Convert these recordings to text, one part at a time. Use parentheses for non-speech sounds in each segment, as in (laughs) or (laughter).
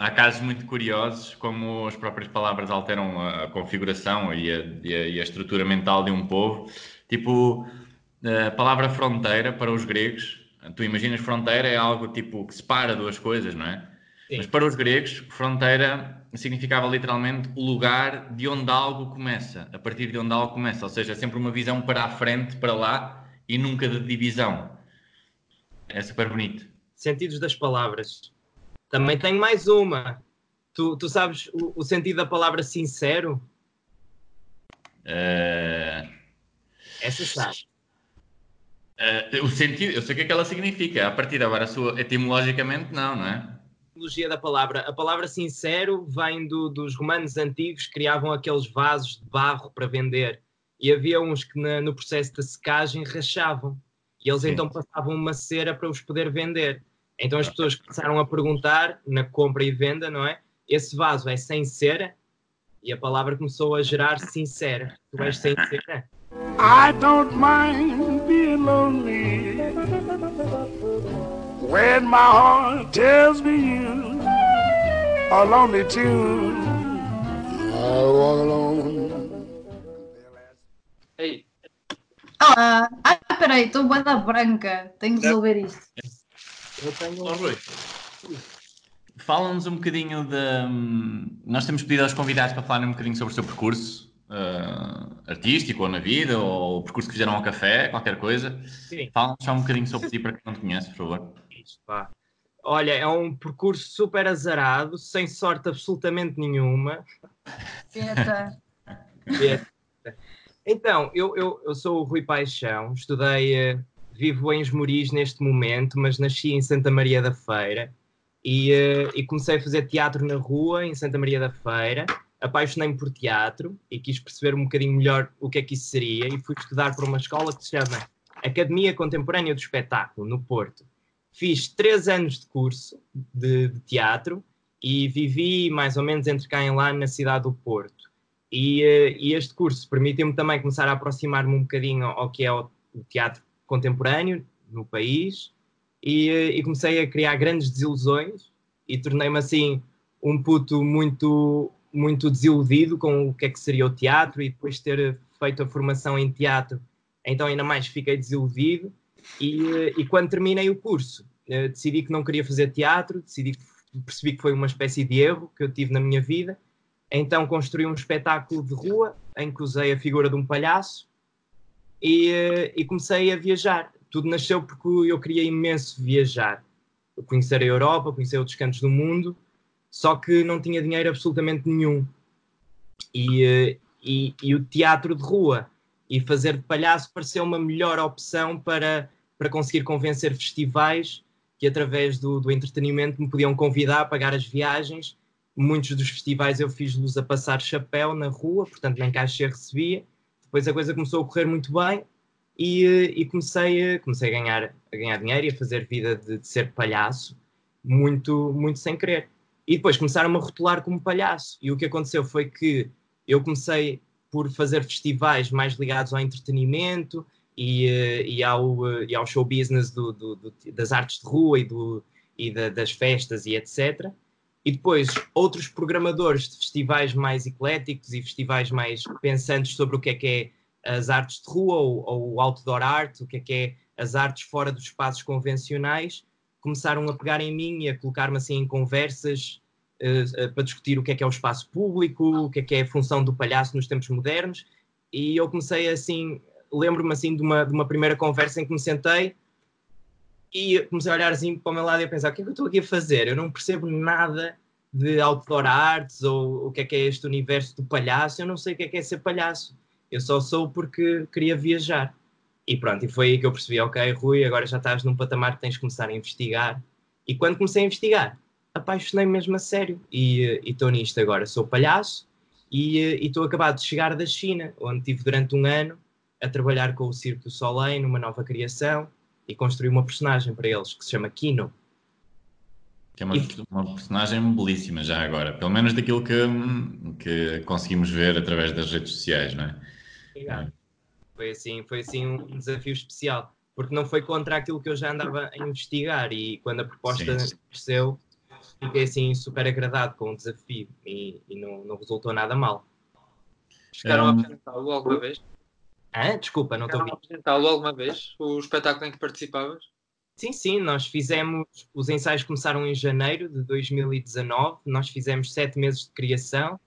há casos muito curiosos como as próprias palavras alteram a configuração e a, e a, e a estrutura mental de um povo. Tipo, a palavra fronteira para os gregos, tu imaginas fronteira é algo tipo que separa duas coisas, não é? Sim. Mas para os gregos, fronteira significava literalmente o lugar de onde algo começa, a partir de onde algo começa, ou seja, é sempre uma visão para a frente, para lá e nunca de divisão. É super bonito. Sentidos das palavras. Também tenho mais uma. Tu, tu sabes o, o sentido da palavra sincero? Uh... Essa sabe. Uh, o sentido, eu sei o que é que ela significa. A partir de agora, sua, etimologicamente, não, não é? Etimologia da palavra. A palavra sincero vem do, dos romanos antigos que criavam aqueles vasos de barro para vender. E havia uns que na, no processo da secagem rachavam. E eles Sim. então passavam uma cera para os poder vender. Então as pessoas começaram a perguntar na compra e venda, não é? Esse vaso é sem cera? E a palavra começou a gerar sincera. Tu és sem cera? I don't mind being lonely when my heart tells me you are lonely too. I walk alone. Ei. Ah, ah peraí, estou bué da branca. Tenho que resolver isto. Eu tenho. Oh, Rui. Fala-nos um bocadinho de. Nós temos pedido aos convidados para falarem um bocadinho sobre o seu percurso uh, artístico ou na vida, ou o percurso que fizeram ao café, qualquer coisa. Fala-nos só um bocadinho sobre ti para quem não te conhece, por favor. pá. Olha, é um percurso super azarado, sem sorte absolutamente nenhuma. Eita. Então, eu, eu, eu sou o Rui Paixão, estudei uh, vivo em Esmoriz neste momento, mas nasci em Santa Maria da Feira e, uh, e comecei a fazer teatro na rua em Santa Maria da Feira. Apaixonei-me por teatro e quis perceber um bocadinho melhor o que é que isso seria e fui estudar para uma escola que se chama Academia Contemporânea do Espetáculo, no Porto. Fiz três anos de curso de, de teatro e vivi mais ou menos entre cá e lá na cidade do Porto. E, uh, e este curso permitiu-me também começar a aproximar-me um bocadinho ao, que é o teatro contemporâneo no país e, eh, e comecei a criar grandes desilusões e tornei-me assim um puto muito muito desiludido com o que é que seria o teatro e depois de ter feito a formação em teatro então ainda mais fiquei desiludido e, eh, e quando terminei o curso eh, decidi que não queria fazer teatro decidi percebi que foi uma espécie de erro que eu tive na minha vida então construí um espetáculo de rua em que usei a figura de um palhaço e, e comecei a viajar. Tudo nasceu porque eu queria imenso viajar, conhecer a Europa, conhecer outros cantos do mundo, só que não tinha dinheiro absolutamente nenhum. E, e, e o teatro de rua e fazer de palhaço pareceu uma melhor opção para, para conseguir convencer festivais que, através do, do entretenimento, me podiam convidar a pagar as viagens. Muitos dos festivais eu fiz-los a passar chapéu na rua, portanto, nem caixa recebia depois a coisa começou a correr muito bem e, e comecei, a, comecei a, ganhar, a ganhar dinheiro e a fazer vida de, de, ser palhaço, muito, muito sem querer. E depois começaram-me a rotular como palhaço. E o que aconteceu foi que eu comecei por fazer festivais mais ligados ao entretenimento e, e, ao, e ao show business do, do, do, das artes de rua e, do, e da, das festas e etc e depois outros programadores de festivais mais ecléticos e festivais mais pensantes sobre o que é que é as artes de rua ou, ou outdoor art, o que é que é as artes fora dos espaços convencionais, começaram a pegar em mim e a colocar-me assim em conversas uh, uh, para discutir o que é que é o espaço público, o que é que é a função do palhaço nos tempos modernos, e eu comecei assim, lembro-me assim de uma, de uma primeira conversa em que me sentei e comecei a olhar assim para o meu lado e a pensar: o que é que eu estou aqui a fazer? Eu não percebo nada de outdoor arts ou o que é que é este universo do palhaço. Eu não sei o que é que é ser palhaço. Eu só sou porque queria viajar. E pronto, e foi aí que eu percebi: ok, Rui, agora já estás num patamar que tens de começar a investigar. E quando comecei a investigar, apaixonei-me mesmo a sério. E estou nisto agora. Sou palhaço e estou acabado de chegar da China, onde estive durante um ano a trabalhar com o Circo do Soleil numa nova criação e construiu uma personagem para eles que se chama Kino. Que é uma, e... uma personagem belíssima já agora, pelo menos daquilo que, que conseguimos ver através das redes sociais, não é? Obrigado. Foi assim, foi assim um desafio especial, porque não foi contra aquilo que eu já andava a investigar e quando a proposta apareceu, fiquei assim super agradado com o desafio e, e não, não resultou nada mal. Chegaram um... a apresentá-lo alguma vez? Ah, desculpa, não estou a apresentá-lo alguma vez? O espetáculo em que participavas? Sim, sim, nós fizemos. Os ensaios começaram em janeiro de 2019, nós fizemos sete meses de criação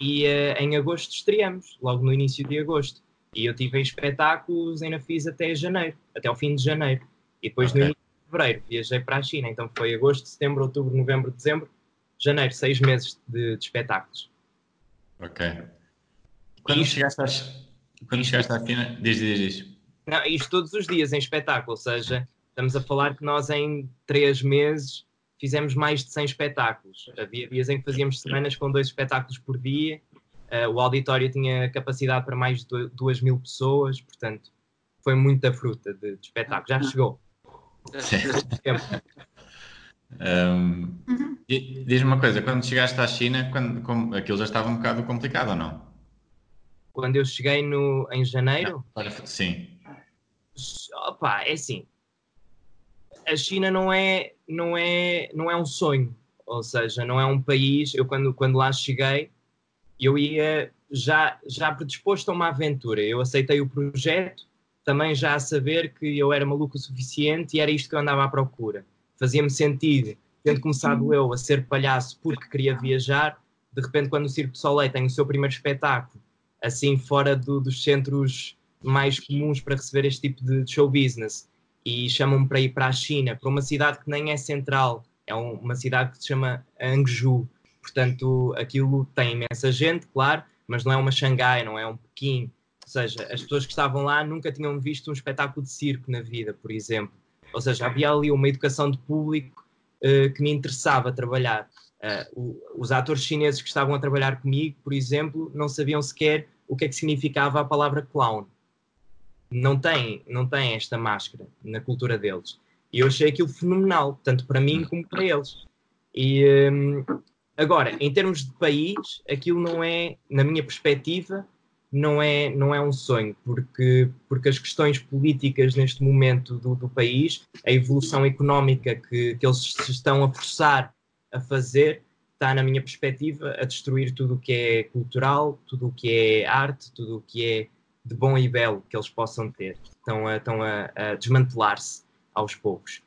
e uh, em agosto estreamos, logo no início de agosto. E eu tive em espetáculos, ainda fiz até janeiro, até o fim de janeiro. E depois okay. no início de fevereiro viajei para a China, então foi agosto, setembro, outubro, novembro, dezembro, janeiro, seis meses de, de espetáculos. Ok. Quando, isto, chegaste, às, quando chegaste à China, diz, diz, diz. Não, isto todos os dias em espetáculo, ou seja, estamos a falar que nós em três meses fizemos mais de 100 espetáculos. Havia dias em que fazíamos semanas com dois espetáculos por dia. Uh, o auditório tinha capacidade para mais de 2 mil pessoas, portanto, foi muita fruta de, de espetáculo. Já chegou. um, Diz-me uma coisa, quando chegaste à China, quando, como, aquilo já estava um bocado complicado ou não? Quando eu cheguei no, em janeiro? Não, sim. Opa, é assim. A China não é, não, é, não é um sonho, ou seja, não é um país. Eu, quando, quando lá cheguei, eu ia já, já predisposto a uma aventura. Eu aceitei o projeto, também já a saber que eu era maluco o suficiente e era isto que eu andava à procura. Fazia-me sentido, tendo começado eu a ser palhaço porque queria viajar, de repente, quando o Circo de Soleil tem o seu primeiro espetáculo, assim fora do, dos centros mais comuns para receber este tipo de show business, e chamam-me para ir para a China, para uma cidade que nem é central, é uma cidade que se chama Hangzhou, Portanto, aquilo tem imensa gente, claro, mas não é uma Xangai, não é um Pequim. Ou seja, as pessoas que estavam lá nunca tinham visto um espetáculo de circo na vida, por exemplo. Ou seja, havia ali uma educação de público uh, que me interessava trabalhar. Uh, os atores chineses que estavam a trabalhar comigo, por exemplo, não sabiam sequer o que é que significava a palavra clown. Não tem, não tem esta máscara na cultura deles. E eu achei aquilo fenomenal, tanto para mim como para eles. E, um, Agora, em termos de país, aquilo não é, na minha perspectiva, não é, não é um sonho, porque, porque as questões políticas neste momento do, do país, a evolução económica que, que eles se estão a forçar a fazer, está, na minha perspectiva, a destruir tudo o que é cultural, tudo o que é arte, tudo o que é de bom e belo que eles possam ter. Estão a, estão a, a desmantelar-se aos poucos.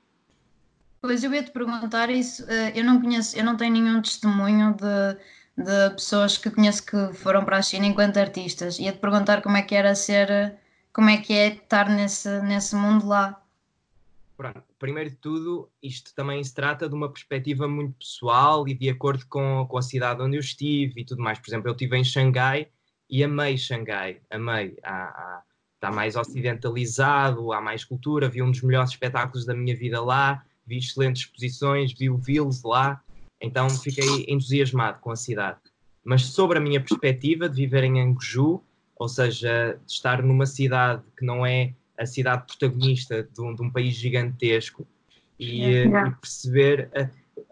Pois eu ia te perguntar isso, eh, eu não conheço, eu não tenho nenhum testemunho de, de pessoas que conheço que foram para a China enquanto artistas. Ia te perguntar como é que era ser, como é que é estar nesse, nesse mundo lá. Pronto, primeiro de tudo, isto também se trata de uma perspectiva muito pessoal e de acordo com, com a cidade onde eu estive e tudo mais. Por exemplo, eu estive em Xangai e amei Xangai, amei. Há, há, está mais ocidentalizado, há mais cultura, vi um dos melhores espetáculos da minha vida lá vi excelentes exposições, vi o Vils lá, então fiquei entusiasmado com a cidade. Mas sobre a minha perspectiva de viver em Anguju, ou seja, de estar numa cidade que não é a cidade protagonista de um, de um país gigantesco e, eh, e perceber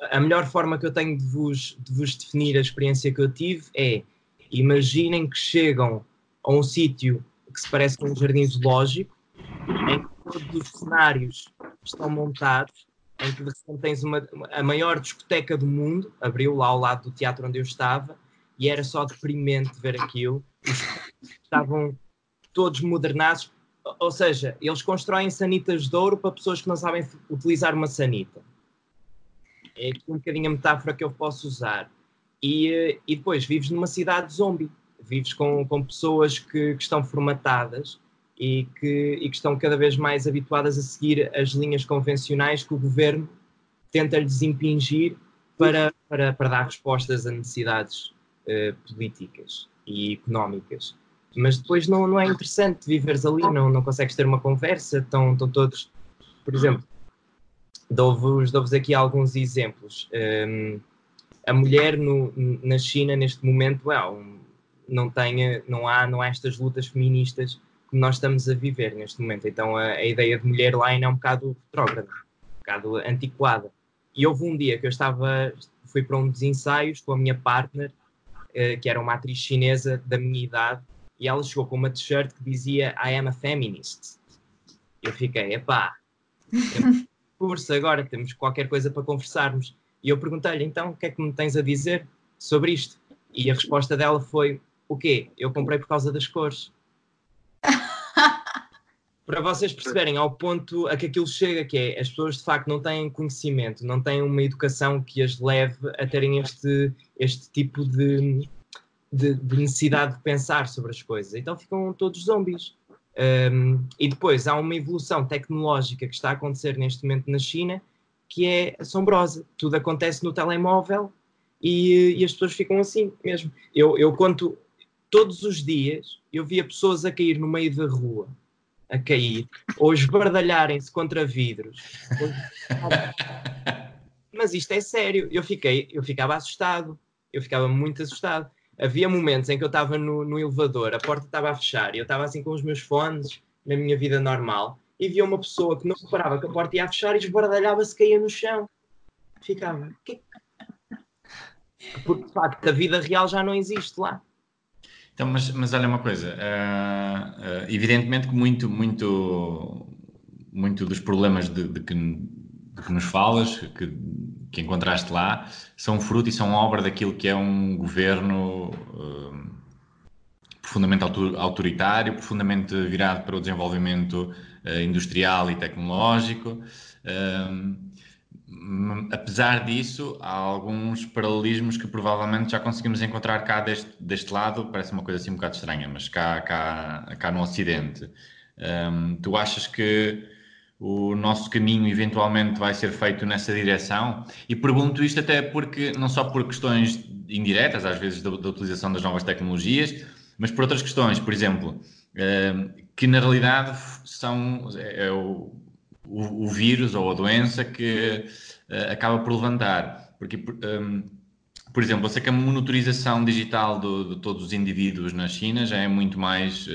a, a, melhor forma que eu tenho de vos, de vos definir a experiência que eu tive é imaginem que chegam a um sítio que se parece com um jardim zoológico, em que todos os cenários estão montados em que de repente tens uma, a maior discoteca do mundo, abriu lá ao lado do teatro onde eu estava, e era só deprimente ver aquilo. Os estavam todos modernados, ou seja, eles constroem sanitas de ouro para pessoas que não sabem utilizar uma sanita. É um bocadinho a metáfora que eu posso usar. E, e depois vives numa cidade zombie, vives com, com pessoas que, que estão formatadas e que, e que estão cada vez mais habituadas a seguir as linhas convencionais que o governo tenta lhes impingir para, para, para dar respostas a necessidades uh, políticas e económicas. Mas depois não, não é interessante viveres ali, não, não consegues ter uma conversa, estão, estão todos. Por exemplo, dou-vos dou aqui alguns exemplos. Um, a mulher no, na China, neste momento, é, não, tem, não, há, não há estas lutas feministas que nós estamos a viver neste momento. Então a, a ideia de mulher lá ainda é um bocado retrógrada, um bocado antiquada. E houve um dia que eu estava, fui para um dos ensaios com a minha partner, eh, que era uma atriz chinesa da minha idade, e ela chegou com uma t-shirt que dizia I am a feminist. Eu fiquei, epá, (laughs) curso agora, temos qualquer coisa para conversarmos. E eu perguntei-lhe, então, o que é que me tens a dizer sobre isto? E a resposta dela foi, o quê? Eu comprei por causa das cores. (laughs) Para vocês perceberem ao ponto a que aquilo chega, que é as pessoas de facto não têm conhecimento, não têm uma educação que as leve a terem este, este tipo de, de, de necessidade de pensar sobre as coisas. Então ficam todos zombies. Um, e depois há uma evolução tecnológica que está a acontecer neste momento na China que é assombrosa. Tudo acontece no telemóvel e, e as pessoas ficam assim mesmo. Eu, eu conto todos os dias, eu via pessoas a cair no meio da rua, a cair, ou esbardalharem-se contra vidros. (laughs) Mas isto é sério. Eu fiquei, eu ficava assustado. Eu ficava muito assustado. Havia momentos em que eu estava no, no elevador, a porta estava a fechar e eu estava assim com os meus fones na minha vida normal e via uma pessoa que não reparava que a porta ia a fechar e esbardalhava-se, caía no chão. Ficava. Que... Porque de facto a vida real já não existe lá. Então, mas, mas olha uma coisa, uh, uh, evidentemente que muito, muito, muito dos problemas de, de, que, de que, nos falas, que, que encontraste lá, são fruto e são obra daquilo que é um governo uh, profundamente autoritário, profundamente virado para o desenvolvimento industrial e tecnológico. apesar disso, há alguns paralelismos que provavelmente já conseguimos encontrar cá deste, deste lado, parece uma coisa assim um bocado estranha, mas cá, cá, cá no Ocidente. Um, tu achas que o nosso caminho eventualmente vai ser feito nessa direção? E pergunto isto até porque, não só por questões indiretas, às vezes, da, da utilização das novas tecnologias, mas por outras questões, por exemplo, um, que na realidade são é, é o, o, o, vírus ou a doença que uh, acaba por levantar. Porque, um, por exemplo, eu sei que a monitorização digital do, de todos os indivíduos na China já é muito mais.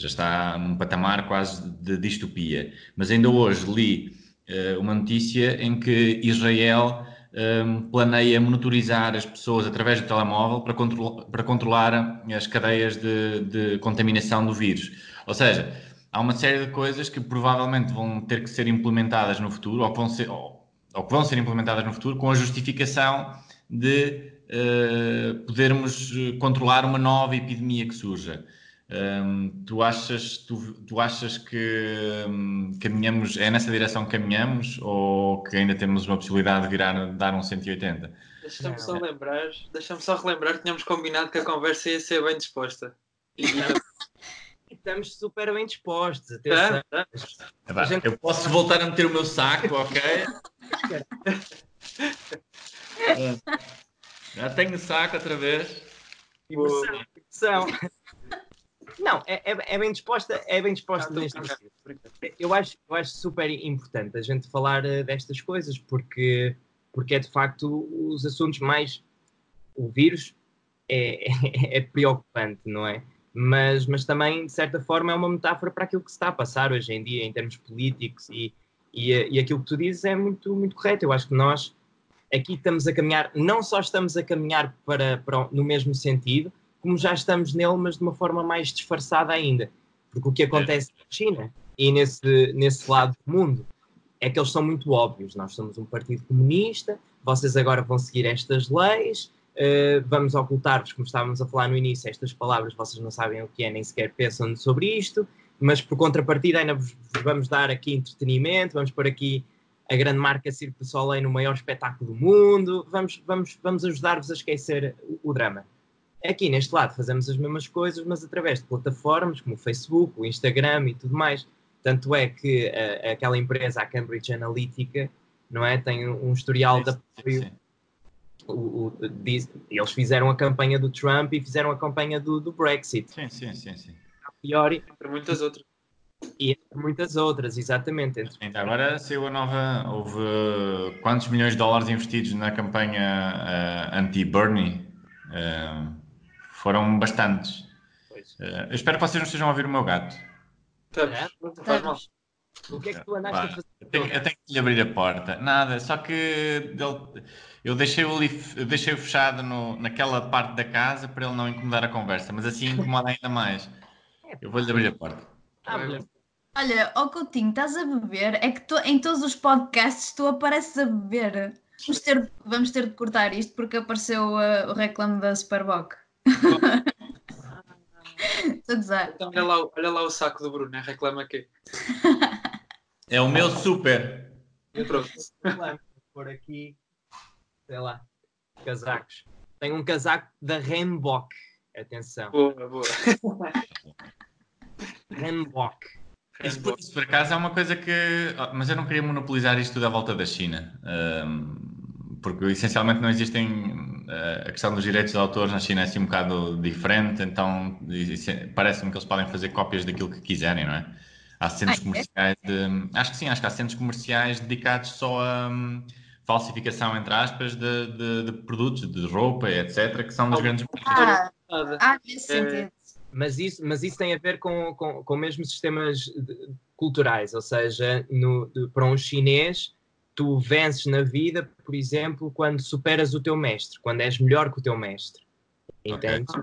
Já está num patamar quase de distopia. Mas ainda hoje li uh, uma notícia em que Israel um, planeia monitorizar as pessoas através do telemóvel para, control para controlar as cadeias de, de contaminação do vírus. Ou seja, há uma série de coisas que provavelmente vão ter que ser implementadas no futuro, ou que vão ser, ou, ou que vão ser implementadas no futuro, com a justificação de uh, podermos controlar uma nova epidemia que surja. Um, tu, achas, tu, tu achas que um, caminhamos, é nessa direção que caminhamos ou que ainda temos uma possibilidade de virar, dar um 180? Deixa-me só lembrar, deixa-me só relembrar que tínhamos combinado que a conversa ia ser bem disposta. E (laughs) estamos super bem dispostos. Atenção. É, gente... Eu posso voltar a meter o meu saco, ok? (laughs) Já tenho saco outra vez. Emoção, Não, é, é, é, bem disposta, é bem disposta neste eu acho, eu acho super importante a gente falar uh, destas coisas, porque, porque é de facto os assuntos mais. O vírus é, é, (laughs) é preocupante, não é? mas, mas também, de certa forma, é uma metáfora para aquilo que se está a passar hoje em dia, em termos políticos, e, e, e aquilo que tu dizes é muito, muito correto. Eu acho que nós aqui estamos a caminhar, não só estamos a caminhar para, para, no mesmo sentido, como já estamos nele, mas de uma forma mais disfarçada ainda. Porque o que acontece na China e nesse, nesse lado do mundo é que eles são muito óbvios. Nós somos um partido comunista, vocês agora vão seguir estas leis, Uh, vamos ocultar-vos, como estávamos a falar no início, estas palavras, vocês não sabem o que é, nem sequer pensam sobre isto, mas por contrapartida ainda vos, vos vamos dar aqui entretenimento, vamos pôr aqui a grande marca Cirque du Soleil no maior espetáculo do mundo, vamos, vamos, vamos ajudar-vos a esquecer o, o, drama. Aqui neste lado fazemos as mesmas coisas, mas através de plataformas como o Facebook, o Instagram e tudo mais. Tanto é que uh, aquela empresa, a Cambridge Analytica, não é? Tem um historial sim, de apoio sim, sim o, o, diz, eles fizeram a campanha do Trump e fizeram a campanha do, do Brexit. Sim, sim, sim, sim. A pior entre muitas outras. E entre muitas outras, exatamente. Entre... Então, agora saiu a nova. Houve quantos milhões de dólares investidos na campanha uh, anti-Bernie? Uh, foram bastantes. Uh, eu espero que vocês não estejam a ouvir o meu gato. Estamos, não faz mal. O que é que tu andaste a fazer? Eu tenho, eu tenho que lhe abrir a porta. Nada, só que ele, eu deixei-o deixei fechado no, naquela parte da casa para ele não incomodar a conversa, mas assim incomoda ainda mais. (laughs) Eu vou-lhe abrir a porta. Ah, Olha, ó oh Coutinho, estás a beber? É que tu, em todos os podcasts tu apareces a beber. Vamos ter, vamos ter de cortar isto porque apareceu uh, o reclame da Superboc. (laughs) Então, olha, lá, o- olha lá o saco do Bruno, né? reclama aqui. É o meu super. Eu. Vou pôr aqui, sei lá, casacos. Tenho um casaco da Rembok. Atenção, Boa, boa. (laughs) Rembok. Isso por, isso por acaso é uma coisa que. Mas eu não queria monopolizar isto tudo à volta da China. Ahm, porque essencialmente não existem. ah, a questão dos direitos de autor na China é assim um bocado diferente, então parece-me que eles podem fazer cópias daquilo que quiserem, não é? Há centros Ah, é? comerciais de. Acho que sim, acho que há centros comerciais dedicados só a. hum, falsificação, entre aspas, de, de- de produtos, de roupa, etc., que são dos Ah, grandes. Ah, ah, nesse É. sentido. Mas isso, mas isso tem a ver com, com, com mesmo sistemas de- culturais, ou seja, no, de- para um chinês, tu vences na vida, por exemplo, quando superas o teu mestre, quando és melhor que o teu mestre. Entendes?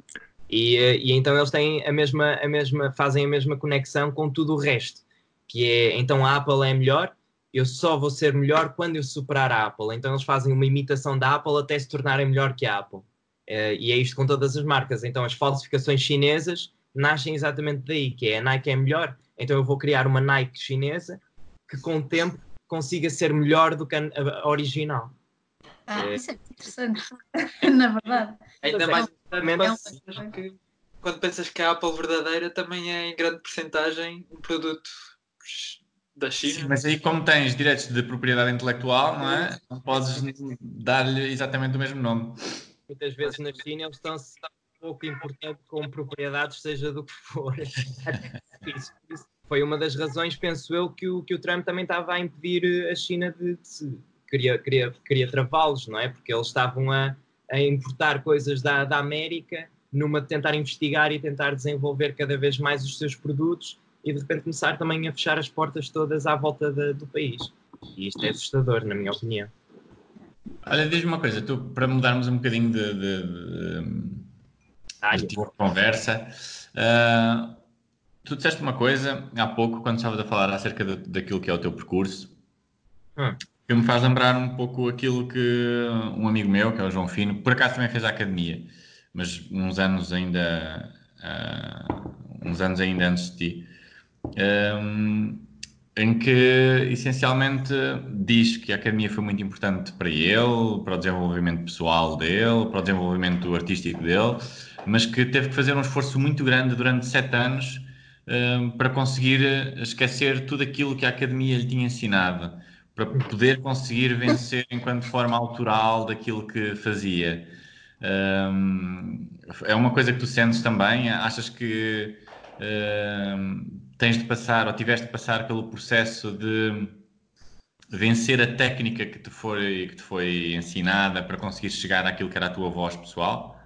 E, eh, e então eles têm a mesma, a mesma, fazem a mesma conexão com tudo o resto, que é então a Apple é melhor, eu só vou ser melhor quando eu superar a Apple. Então eles fazem uma imitação da Apple até se tornarem melhor que a Apple. Eh, e é isto com todas as marcas. Então as falsificações chinesas nascem exatamente daí, que é a Nike é melhor, então eu vou criar uma Nike chinesa que com o tempo consiga ser melhor do que a, a original. Ah, É. isso é interessante. (laughs) Na verdade. Ainda É. mais. É um- pensas que, quando pensas que a Apple verdadeira também é em grande porcentagem um produto da Sim, China. mas aí como tens direitos de propriedade intelectual, não é? Não podes dar-lhe exatamente o mesmo nome. Muitas vezes na China eles estão-se pouco importante com propriedades, seja do que for. (laughs) Isso, isso foi uma das razões, penso eu, que o, que o Trump também estava a impedir eh, a China de, de. Queria, queria, queria travá-los, não é? Porque eles estavam a, a importar coisas da, da América numa de tentar investigar e tentar desenvolver cada vez mais os seus produtos e de repente começar também a fechar as portas todas à volta da- do país. E isto é assustador, na minha opinião. Olha, diz-me uma coisa, tu, para mudarmos um bocadinho de, de- de- Ah, de tipo de conversa, ah, tu disseste uma coisa há pouco, quando estavas a falar acerca de- daquilo que é o teu percurso, Hum. que me faz lembrar um pouco aquilo que um amigo meu, que é o João Fino, por acaso também fez a academia, mas uns anos ainda, ah, uns anos ainda antes de ti, um, em que essencialmente diz que a academia foi muito importante para ele, para o desenvolvimento pessoal dele, para o desenvolvimento artístico dele, mas que teve que fazer um esforço muito grande durante sete anos um, para conseguir esquecer tudo aquilo que a academia lhe tinha ensinado, para poder conseguir vencer enquanto forma autoral daquilo que fazia. Um, é uma coisa que tu sentes também? Achas que um, tens de passar ou tiveste de passar pelo processo de vencer a técnica que te foi, que te foi ensinada para conseguir chegar àquilo que era a tua voz pessoal?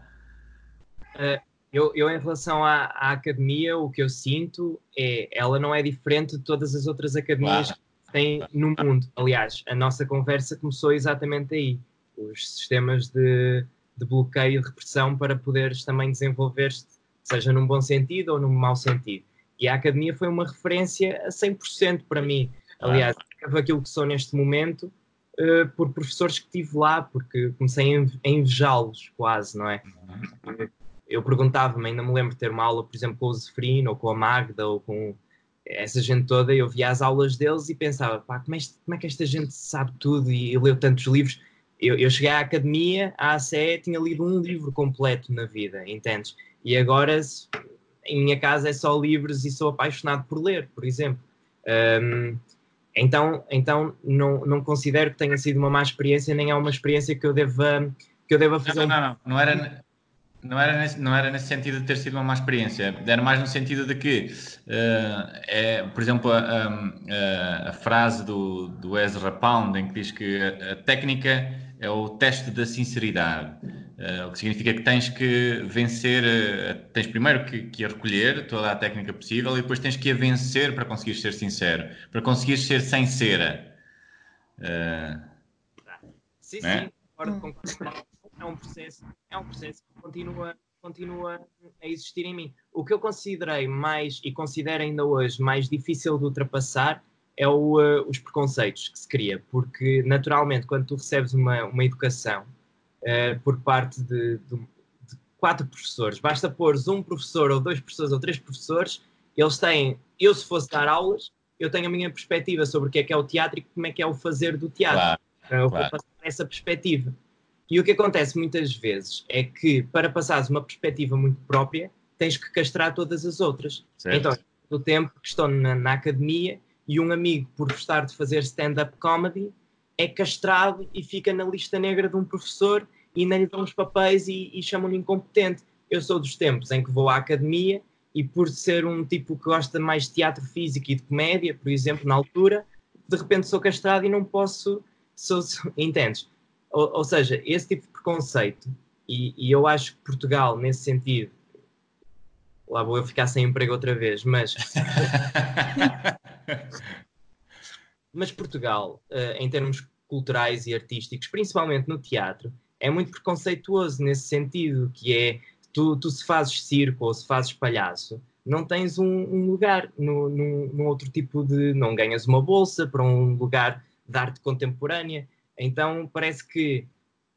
Eu, eu, em relação à, à academia, o que eu sinto é ela não é diferente de todas as outras academias Claro. que tem no mundo. Aliás, a nossa conversa começou exatamente aí. Os sistemas de, de bloqueio e de repressão para poderes também desenvolver-te, seja num bom sentido ou num mau sentido. E a academia foi uma referência a 100% para mim. Aliás, escrevo aquilo que sou neste momento eh, por professores que tive lá, porque comecei a inve- a invejá-los quase, não é? Eu perguntava-me, ainda me lembro de ter uma aula, por exemplo, com o Zeferino, ou com a Magda, ou com essa gente toda, e eu via as aulas deles e pensava, pá, como é, este- como é que esta gente sabe tudo e, leu tantos livros? Eu, eu cheguei à academia, à ACE, tinha lido um livro completo na vida, entendes? E agora, em minha casa, é só livros e sou apaixonado por ler, por exemplo. Hum, então, então não, não considero que tenha sido uma má experiência, nem é uma experiência que eu deva, que eu deva fazer Não, um não, não, não era, não, era nesse, não era nesse sentido de ter sido uma má experiência, era mais no sentido de que, eh, é, por exemplo, a, a- a frase do, do Ezra Pound, em que diz que a, a técnica é o teste da sinceridade, Eh, o que significa que tens que vencer, eh, tens primeiro que, que a recolher toda a técnica possível e depois tens que a vencer para conseguir ser sincero, para conseguir ser sem cera. Sim, né? sim, concordo, concordo. É um processo, é um processo que continua, continua a existir em mim. O que eu considerei mais e considero ainda hoje mais difícil de ultrapassar é o, uh, os preconceitos que se cria, porque naturalmente quando tu recebes uma, uma educação uh, por parte de, de, de, quatro professores, basta pôr um professor ou dois professores ou três professores, eles têm, eu se fosse dar aulas, eu tenho a minha perspectiva sobre o que é que é o teatro e como é que é o fazer do teatro. Claro, então, eu claro. vou passar essa perspectiva. E o que acontece muitas vezes é que para passares uma perspectiva muito própria, tens que castrar todas as outras. Certo. Então, do tempo que estou na, na academia e um amigo, por gostar de fazer stand-up comedy, é castrado e fica na lista negra de um professor e nem lhe dão os papéis e, e chamam-lhe incompetente. Eu sou dos tempos em que vou à academia e por ser um tipo que gosta mais de teatro físico e de comédia, por exemplo, na altura, de repente sou castrado e não posso, sou, sou (laughs) entendes? Ou, ou, seja, esse tipo de preconceito, e, e, eu acho que Portugal, nesse sentido, lá vou eu ficar sem emprego outra vez, mas. (laughs) mas Portugal, uh, em termos culturais e artísticos, principalmente no teatro, é muito preconceituoso nesse sentido, que é tu, tu se fazes circo ou se fazes palhaço, não tens um, um lugar no, no, no, outro tipo de. não ganhas uma bolsa para um lugar de arte contemporânea. Então parece que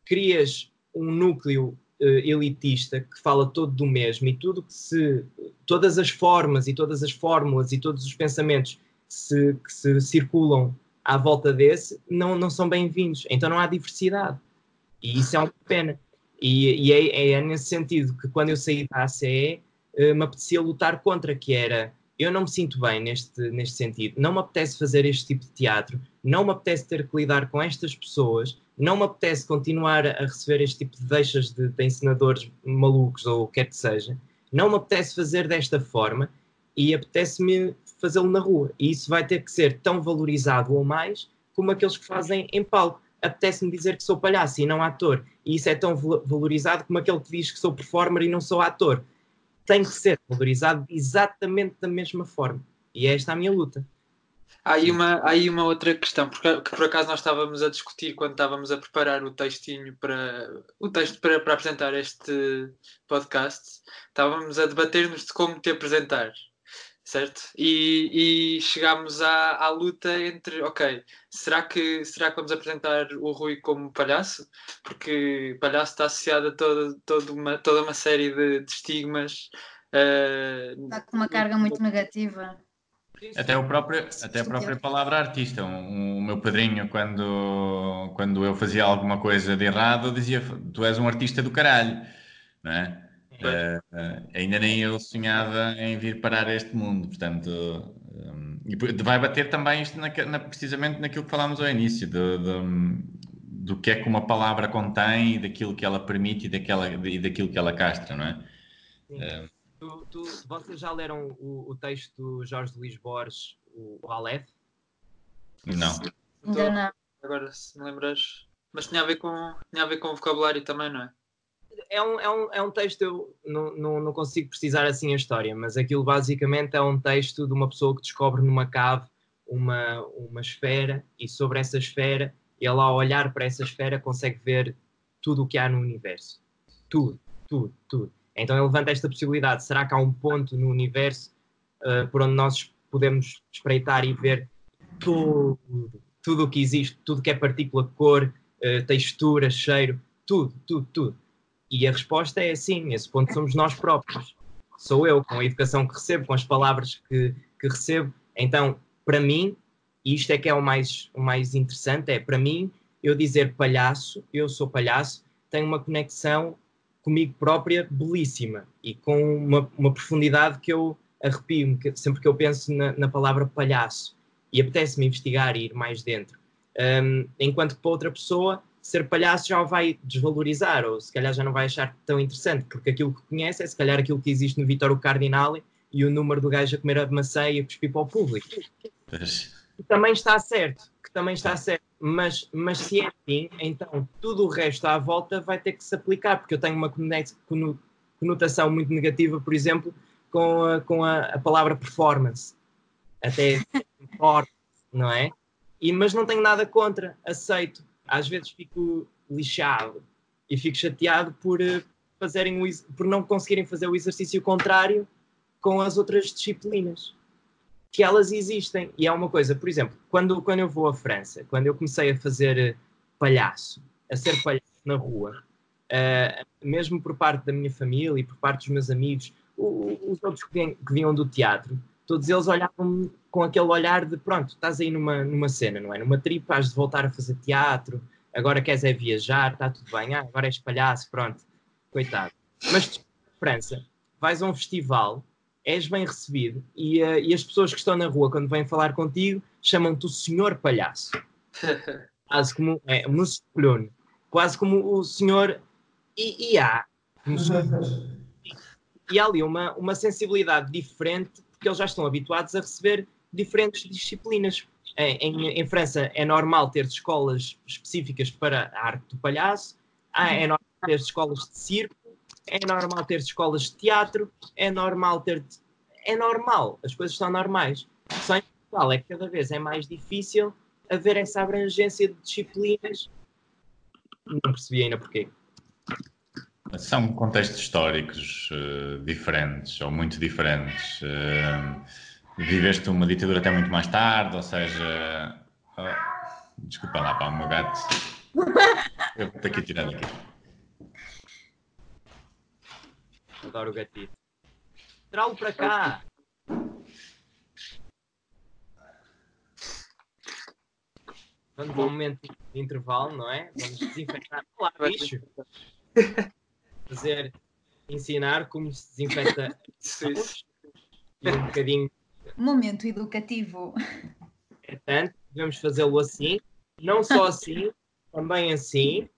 crias um núcleo uh, elitista que fala todo do mesmo e tudo que se. todas as formas e todas as fórmulas e todos os pensamentos se, que se circulam à volta desse não, não são bem-vindos. Então não há diversidade. E isso é uma pena. E, e é, é, nesse sentido que quando eu saí da ACE uh, me apetecia lutar contra, que era eu não me sinto bem neste, neste sentido, não me apetece fazer este tipo de teatro, não me apetece ter que lidar com estas pessoas, não me apetece continuar a receber este tipo de deixas de, de ensinadores malucos ou o que quer que seja, não me apetece fazer desta forma e apetece-me fazê-lo na rua. E isso vai ter que ser tão valorizado ou mais como aqueles que fazem em palco apetece-me dizer que sou palhaço e não ator. E isso é tão valorizado como aquele que diz que sou performer e não sou ator. Tem que ser valorizado exatamente da mesma forma. E é esta a minha luta. Há aí uma, há aí uma outra questão, porque que por acaso nós estávamos a discutir quando estávamos a preparar o textinho para o texto para, para apresentar este podcast, estávamos a debater-nos de como te apresentar certo? E, e chegámos à, à luta entre, ok, será que, será que vamos apresentar o Rui como palhaço? Porque palhaço está associado a toda, toda, uma, toda uma série de, de estigmas. Uh, está com uma carga muito negativa. Até, o próprio, até a própria palavra artista. O um, um, meu padrinho, quando, quando eu fazia alguma coisa de errado, dizia: Tu és um artista do caralho, não é? Uh, uh, ainda nem eu sonhava em vir parar este mundo, portanto, um, e vai bater também isto na, na, precisamente naquilo que falámos ao início, do, do, do, que é que uma palavra contém e daquilo que ela permite e, daquela, e daquilo que ela castra, não é? Uh, tu, tu, vocês já leram o, o, texto do Jorge Luís Borges, o, o Aleph? Não. Não. Agora, se me lembras. Mas tinha a ver com, tinha a ver com vocabulário também, não é? é um, é um, é um texto, eu não, não, não consigo precisar assim a história, mas aquilo basicamente é um texto de uma pessoa que descobre numa cave uma, uma esfera e sobre essa esfera, ele ao olhar para essa esfera consegue ver tudo o que há no universo. Tudo, tudo, tudo. Então ele levanta esta possibilidade: será que há um ponto no universo uh, por onde nós podemos espreitar e ver tudo, o que existe, tudo que é partícula, cor, uh, textura, cheiro, tudo, tudo, tudo. E a resposta é sim, esse ponto somos nós próprios. Sou eu, com a educação que recebo, com as palavras que, que recebo. Então, para mim, e isto é que é o mais, o mais interessante, é para mim, eu dizer palhaço, eu sou palhaço, tem uma conexão comigo própria belíssima e com uma, uma profundidade que eu arrepio-me sempre que eu penso na, na palavra palhaço e apetece-me investigar e ir mais dentro. Um, enquanto que para outra pessoa ser palhaço já o vai desvalorizar, ou se calhar já não vai achar tão interessante, porque aquilo que conhece é se calhar aquilo que existe no Vitório Cardinale e o número do gajo a comer a maçã e a cuspir para o público. Que também está certo, que também está certo. Mas, mas se é assim, então tudo o resto à volta vai ter que se aplicar, porque eu tenho uma conotação muito negativa, por exemplo, com a, com a, a palavra performance. Até (laughs) forte, não é? E, mas não tenho nada contra, aceito às vezes fico lixado e fico chateado por, eh, fazerem o, por não conseguirem fazer o exercício contrário com as outras disciplinas. Que elas existem. E é uma coisa, por exemplo, quando, quando eu vou à França, quando eu comecei a fazer eh, palhaço, a ser palhaço na rua, uh, mesmo por parte da minha família e por parte dos meus amigos, o, os outros que, vêm, que vinham do teatro, todos eles olhavam com aquele olhar de pronto, estás aí numa, numa cena, não é? Numa trip, has de voltar a fazer teatro, agora queres é viajar, está tudo bem, ah, agora és palhaço, pronto, coitado. Mas França, vais a um festival és bem recebido. E, uh, e, as pessoas que estão na rua quando vêm falar contigo chamam-te o senhor palhaço. (laughs) quase como é, Musculone, quase como o senhor e, e há e há ali uma, uma sensibilidade diferente porque eles já estão habituados a receber diferentes disciplinas. Em, em, em França é normal ter escolas específicas para a arte do palhaço, é normal ter escolas de circo, é normal ter escolas de teatro, é normal ter. É normal, as coisas são normais. Só em Portugal é que cada vez é mais difícil haver essa abrangência de disciplinas. Não percebi ainda porquê. São contextos históricos uh, diferentes, ou muito diferentes. Uh, viveste uma ditadura até muito mais tarde, ou seja. Oh, desculpa lá, para o meu gato. (laughs) Eu vou ter que tirar daqui. Adoro o gatito. Trá-lo para cá. Vamos a um momento de intervalo, não é? Vamos desinfetar. Olá, bicho. Fazer, ensinar como se desinfeta. e um bocadinho. Momento educativo. É tanto, devemos fazê-lo assim. Não só assim, também assim.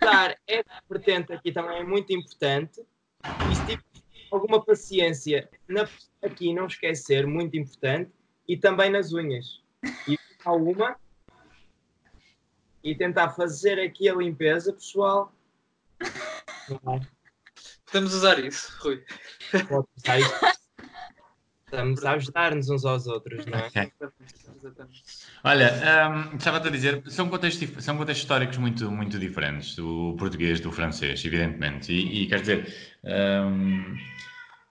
Dar essa vertente aqui também é muito importante e se tiver alguma paciência na, aqui, não esquecer, muito importante, e também nas unhas. E alguma e tentar fazer aqui a limpeza, pessoal. Podemos usar isso, Rui. Pode usar isso. Estamos a ajudar-nos uns aos outros, não é? (laughs) Olha, um, estava a dizer, são contextos, são contextos históricos muito, muito diferentes, do português do francês, evidentemente. E, e quer dizer, um,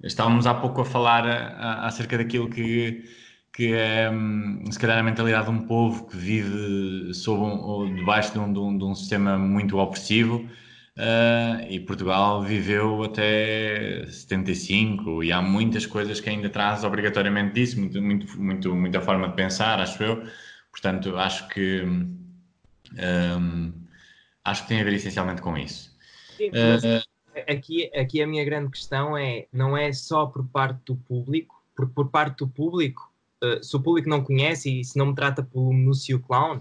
estávamos há pouco a falar a, acerca daquilo que, que é, um, se calhar, a mentalidade de um povo que vive sob um, ou debaixo de um, de um, de um sistema muito opressivo Uh, e Portugal viveu até 75 e há muitas coisas que ainda traz obrigatoriamente disso, muito, muito, muito, muita forma de pensar, acho eu. Portanto, acho que um, acho que tem a ver essencialmente com isso. Sim, uh, aqui, aqui a minha grande questão é não é só por parte do público, porque por parte do público, uh, se o público não conhece e se não me trata pelo Múcio Clown,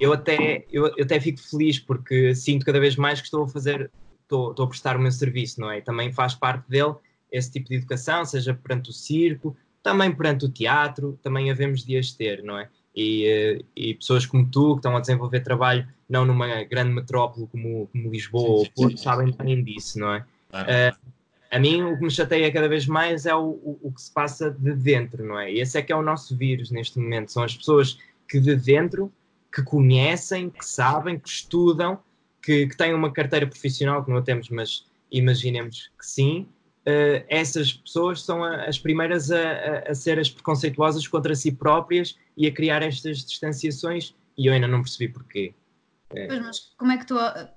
eu até, eu, eu, até fico feliz porque sinto cada vez mais que estou a fazer, estou, estou a prestar o meu serviço, não é? Também faz parte dele esse tipo de educação, seja perante o circo, também perante o teatro, também havemos de as ter, não é? E, eh, e, pessoas como tu, que estão a desenvolver trabalho não numa grande metrópole como, como Lisboa ou Porto, sabem bem disso, não é? Claro. Uh, a mim o que me chateia cada vez mais é o, o, o, que se passa de dentro, não é? E esse é que é o nosso vírus neste momento, são as pessoas que de dentro que conhecem, que sabem, que estudam, que, que têm uma carteira profissional, que não a temos, mas imaginemos que sim, uh, essas pessoas são a, as primeiras a, a, a, ser as preconceituosas contra si próprias e a criar estas distanciações, e eu ainda não percebi porquê. Eh, pois, mas como é que tu,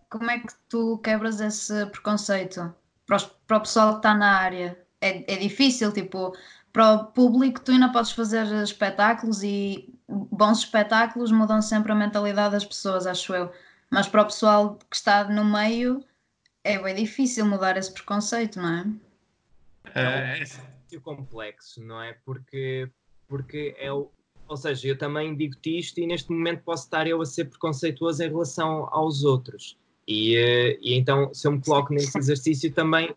como é que tu quebras esse preconceito para, os, para o pessoal que está na área? É, é difícil, tipo, para o público tu ainda podes fazer espetáculos e bons espetáculos mudam sempre a mentalidade das pessoas, acho eu. Mas para o pessoal que está no meio é bem difícil mudar esse preconceito, não é? É, é, é complexo, não é? Porque, porque é o. Ou seja, eu também digo-te isto e neste momento posso estar eu a ser preconceituoso em relação aos outros. E, eh, e então, se eu me coloco nesse exercício também,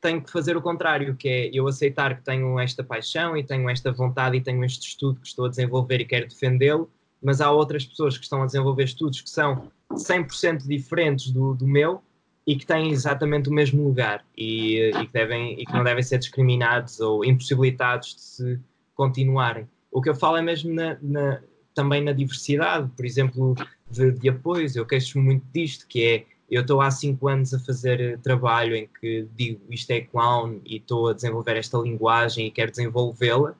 tenho que fazer o contrário, que é eu aceitar que tenho esta paixão e tenho esta vontade e tenho este estudo que estou a desenvolver e quero defendê-lo, mas há outras pessoas que estão a desenvolver estudos que são 100% diferentes do, do meu e que têm exatamente o mesmo lugar e, e, que devem, e que não devem ser discriminados ou impossibilitados de se continuarem. O que eu falo é mesmo na, na, também na diversidade, por exemplo, de, de apoios. Eu queixo muito disto, que é eu estou há cinco anos a fazer eh, trabalho em que digo isto é clown e estou a desenvolver esta linguagem e quero desenvolvê-la.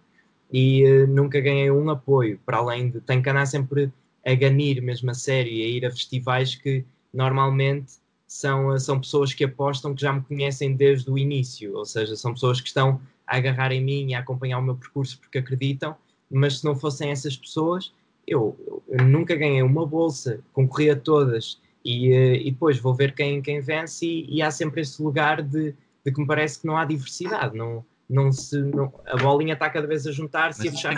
e uh, nunca ganhei um apoio, para além de tenho que andar sempre a ganir mesmo a sério e a ir a festivais que normalmente são, são pessoas que apostam que já me conhecem desde o início, ou seja, são pessoas que estão a agarrar em mim e a acompanhar o meu percurso porque acreditam, mas se não fossem essas pessoas, eu, eu nunca ganhei uma bolsa, concorri a todas e, uh, e depois vou ver quem, quem vence e, e há sempre esse lugar de, de, que me parece que não há diversidade, não, não se, não, a bolinha está cada vez a juntar-se e a fechar.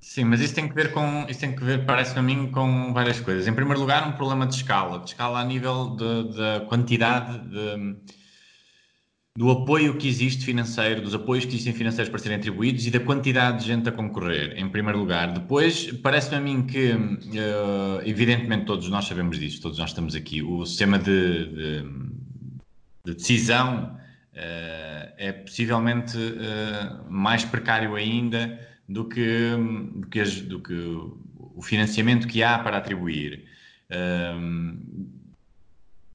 Sim, mas isso tem que ver com, isso tem que ver, parece a mim, com várias coisas. Em primeiro lugar, um problema de escala, de escala a nível da quantidade de, do apoio que existe financeiro, dos apoios que existem financeiros para serem atribuídos e da quantidade de gente a concorrer, em primeiro lugar. Depois, parece-me a mim que, uh, evidentemente, todos nós sabemos disso, todos nós estamos aqui, o sistema de, de, de decisão uh, é possivelmente uh, mais precário ainda do que, do que, as, do que o financiamento que há para atribuir. Um,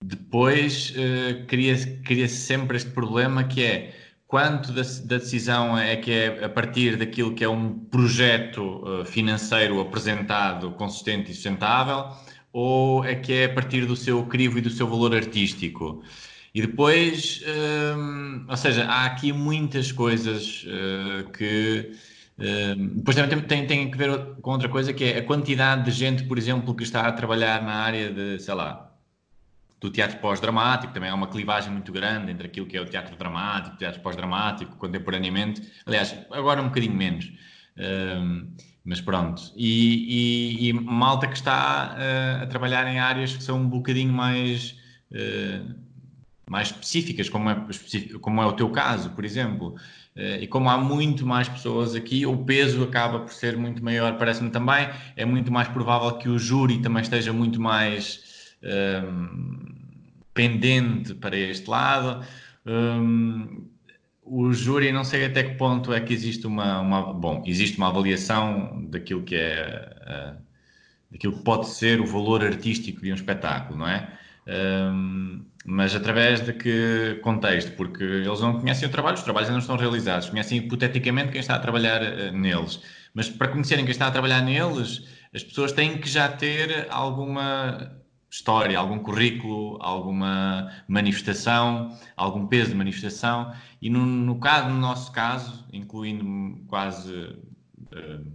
depois uh, cria-se cria sempre este problema que é quanto da, da, decisão é que é a partir daquilo que é um projeto uh, financeiro apresentado consistente e sustentável ou é que é a partir do seu crivo e do seu valor artístico. E depois, um, ou seja, há aqui muitas coisas uh, que depois também tem, tem, que ver com outra coisa que é a quantidade de gente, por exemplo, que está a trabalhar na área de, sei lá, do teatro pós-dramático, também há uma clivagem muito grande entre aquilo que é o teatro dramático, teatro pós-dramático, contemporaneamente. Aliás, agora um bocadinho menos. mas pronto. E, e, e, malta que está uh, a trabalhar em áreas que são um bocadinho mais, uh, mais específicas, como é, como é o teu caso, por exemplo. Eh, e como há muito mais pessoas aqui, o peso acaba por ser muito maior, parece-me também. É muito mais provável que o júri também esteja muito mais pendente para este lado. O júri, não sei até que ponto é que existe uma, uma bom, existe uma avaliação daquilo que é uh, daquilo que pode ser o valor artístico de um espetáculo, não é? Um, mas através de que contexto? Porque eles não conhecem o trabalho, os trabalhos ainda não estão realizados, conhecem hipoteticamente quem está a trabalhar uh, neles. Mas para conhecerem quem está a trabalhar neles, as pessoas têm que já ter alguma história, algum currículo, alguma manifestação, algum peso de manifestação. E no, no caso, no nosso caso, incluindo quase. Uh,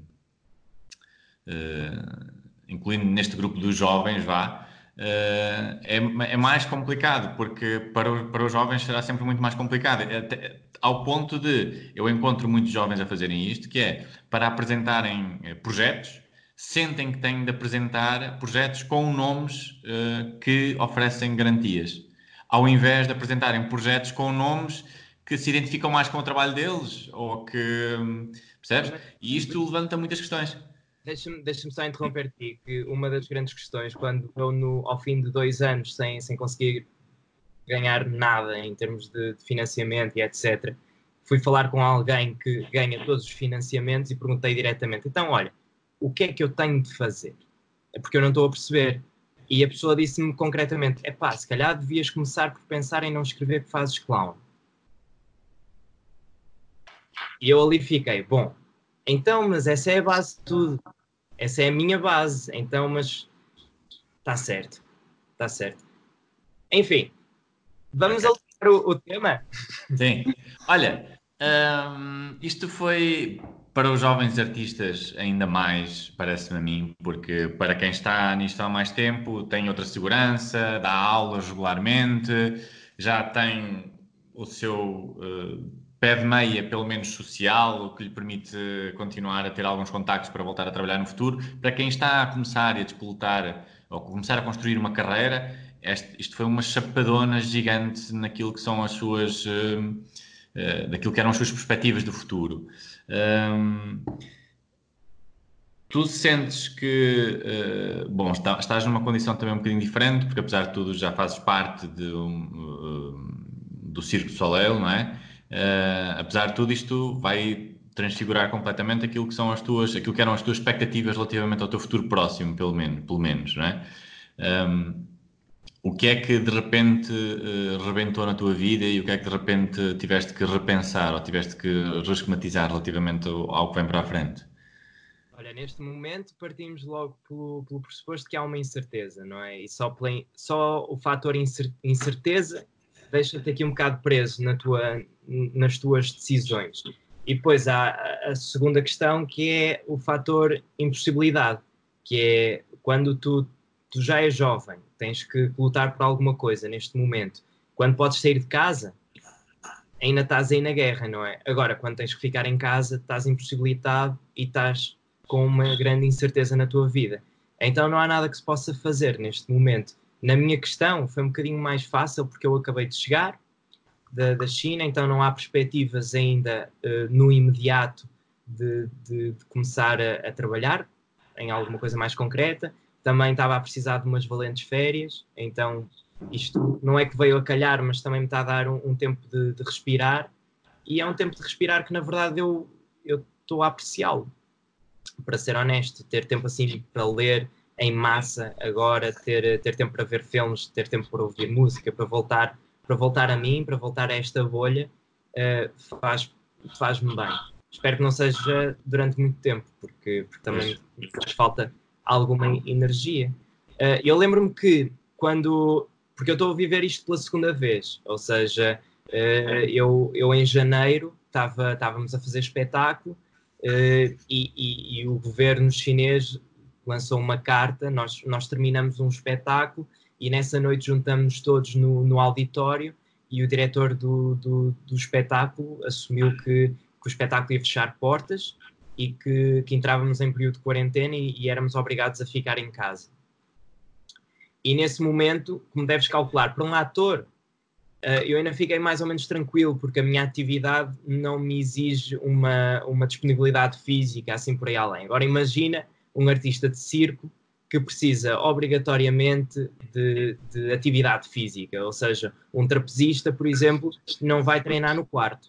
uh, incluindo neste grupo dos jovens, vá, Uh, é, é, mais complicado, porque para, para os jovens será sempre muito mais complicado, Até, ao ponto de eu encontro muitos jovens a fazerem isto, que é para apresentarem eh, projetos, sentem que têm de apresentar projetos com nomes uh, que oferecem garantias, ao invés de apresentarem projetos com nomes que se identificam mais com o trabalho deles, ou que hum, percebes? E isto levanta muitas questões. Deixa-me deixa só interromper-te, que uma das grandes questões, quando estou no, ao fim de dois anos sem, sem conseguir ganhar nada em termos de, de, financiamento e etc., fui falar com alguém que ganha todos os financiamentos e perguntei diretamente: então, olha, o que é que eu tenho de fazer? É porque eu não estou a perceber. E a pessoa disse-me concretamente: é pá, se calhar devias começar por pensar em não escrever que fazes clown. E eu ali fiquei: bom, então, mas essa é a base de tudo. Essa é a minha base. Então, mas está certo. Está certo. Enfim, vamos alterar o, o, tema? Sim. (laughs) Olha, um, isto foi para os jovens artistas ainda mais, parece-me a mim, porque para quem está nisto há mais tempo, tem outra segurança, dá aulas regularmente, já tem o seu uh, pé de meia, pelo menos social, o que lhe permite continuar a ter alguns contactos para voltar a trabalhar no futuro. Para quem está a começar e a disputar ou começar a construir uma carreira, este, isto foi uma chapadona gigante naquilo que são as suas. Uh, uh, daquilo que eram as suas perspectivas do futuro. Um, tu sentes que, uh, bom, está, estás numa condição também um bocadinho diferente, porque apesar de tudo já fazes parte de um, do Circo Soleil, não é? Apesar de tudo, isto vai transfigurar completamente aquilo que são as tuas, aquilo que eram as tuas expectativas relativamente ao teu futuro próximo, pelo menos, pelo menos, não é? Um, o que é que de repente uh, rebentou na tua vida e o que é que de repente tiveste que repensar ou tiveste que resquematizar relativamente ao, que vem para a frente? Olha, neste momento partimos logo pelo, pelo pressuposto que há uma incerteza, não é? E só, só o fator incerteza deixa-te aqui um bocado preso na tua, nas tuas decisões. E depois há a segunda questão que é o fator impossibilidade, que é quando tu, tu já és jovem, tens que lutar por alguma coisa neste momento. Quando podes sair de casa, ainda estás aí na guerra, não é? Agora, quando tens que ficar em casa, estás impossibilitado e estás com uma grande incerteza na tua vida. Então não há nada que se possa fazer neste momento. Na minha questão, foi um bocadinho mais fácil porque eu acabei de chegar da, da China, então não há perspectivas ainda uh, no imediato de, de, de começar a, a, trabalhar em alguma coisa mais concreta. Também estava a precisar de umas valentes férias, então isto não é que veio a calhar, mas também me está a dar um, um tempo de, de, respirar. E é um tempo de respirar que, na verdade, eu estou a apreciá-lo, para ser honesto. Ter tempo assim para ler em massa agora, ter, ter tempo para ver filmes, ter tempo para ouvir música, para voltar, para voltar a mim, para voltar a esta bolha, uh, faz, faz-me bem. Espero que não seja durante muito tempo, porque, porque também faz falta alguma energia. Uh, eu lembro-me que quando. Porque eu estou a viver isto pela segunda vez, ou seja, uh, eu, eu em janeiro estava, estávamos a fazer espetáculo uh, e, e, e, o governo chinês lançou uma carta. Nós, nós terminamos um espetáculo e nessa noite juntamos todos no, no auditório e o diretor do, do, do espetáculo assumiu que, que, o espetáculo ia fechar portas e que, que entrávamos em período de quarentena e, e, éramos obrigados a ficar em casa. E nesse momento, como deves calcular, para um ator, uh, eu ainda fiquei mais ou menos tranquilo, porque a minha atividade não me exige uma, uma disponibilidade física assim por aí além. Agora imagina um artista de circo que precisa obrigatoriamente de, de, atividade física, ou seja, um trapezista, por exemplo, não vai treinar no quarto.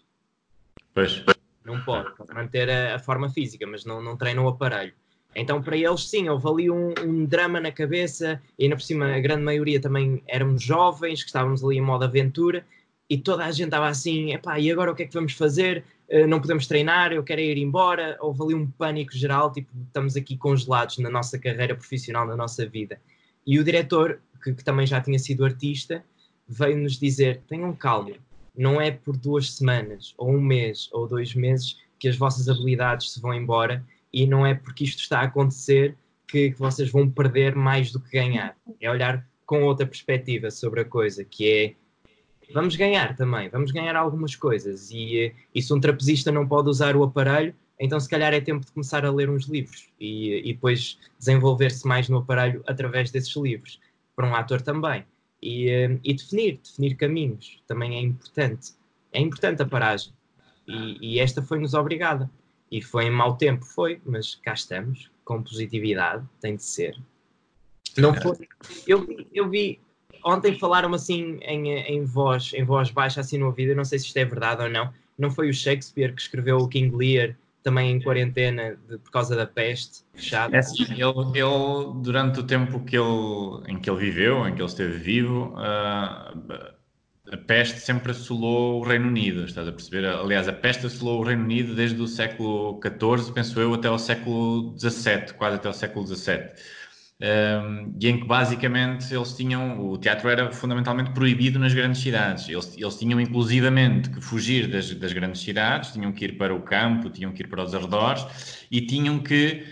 Pois. Não pode, pode manter a, a, forma física, mas não, não treina o aparelho. Então, para eles, sim, houve ali um, um, drama na cabeça, e ainda por cima, a grande maioria também éramos jovens, que estávamos ali em modo aventura, e toda a gente estava assim: epá, e agora o que é que vamos fazer? Uh, não podemos treinar, eu quero ir embora. Houve ali um pânico geral, tipo, estamos aqui congelados na nossa carreira profissional, na nossa vida. E o diretor, que, que também já tinha sido artista, veio-nos dizer: tenham calma, não é por duas semanas, ou um mês, ou dois meses que as vossas habilidades se vão embora, e não é porque isto está a acontecer que, que vocês vão perder mais do que ganhar. É olhar com outra perspectiva sobre a coisa, que é vamos ganhar também, vamos ganhar algumas coisas. E, e se um trapezista não pode usar o aparelho, então se calhar é tempo de começar a ler uns livros e, e depois desenvolver-se mais no aparelho através desses livros. Para um ator também. E, e, definir, definir caminhos também é importante. É importante a paragem. E, e esta foi-nos obrigada. E foi em mau tempo, foi, mas cá estamos, com positividade, tem de ser. Não foi. Eu, eu vi, ontem falaram assim em, em, voz, em voz baixa, assim no ouvido, não sei se isto é verdade ou não. Não foi o Shakespeare que escreveu o King Lear também em quarentena de, por causa da peste fechada? É, ele, ele, durante o tempo que ele, em que ele viveu, em que ele esteve vivo, uh, a peste sempre assolou o Reino Unido, estás a perceber? Aliás, a peste assolou o Reino Unido desde o século XIV, penso eu, até o século XVII, quase até o século XVII um, e em que basicamente eles tinham, o teatro era fundamentalmente proibido nas grandes cidades. Eles, eles tinham inclusivamente que fugir das, das, grandes cidades, tinham que ir para o campo, tinham que ir para os arredores e tinham que,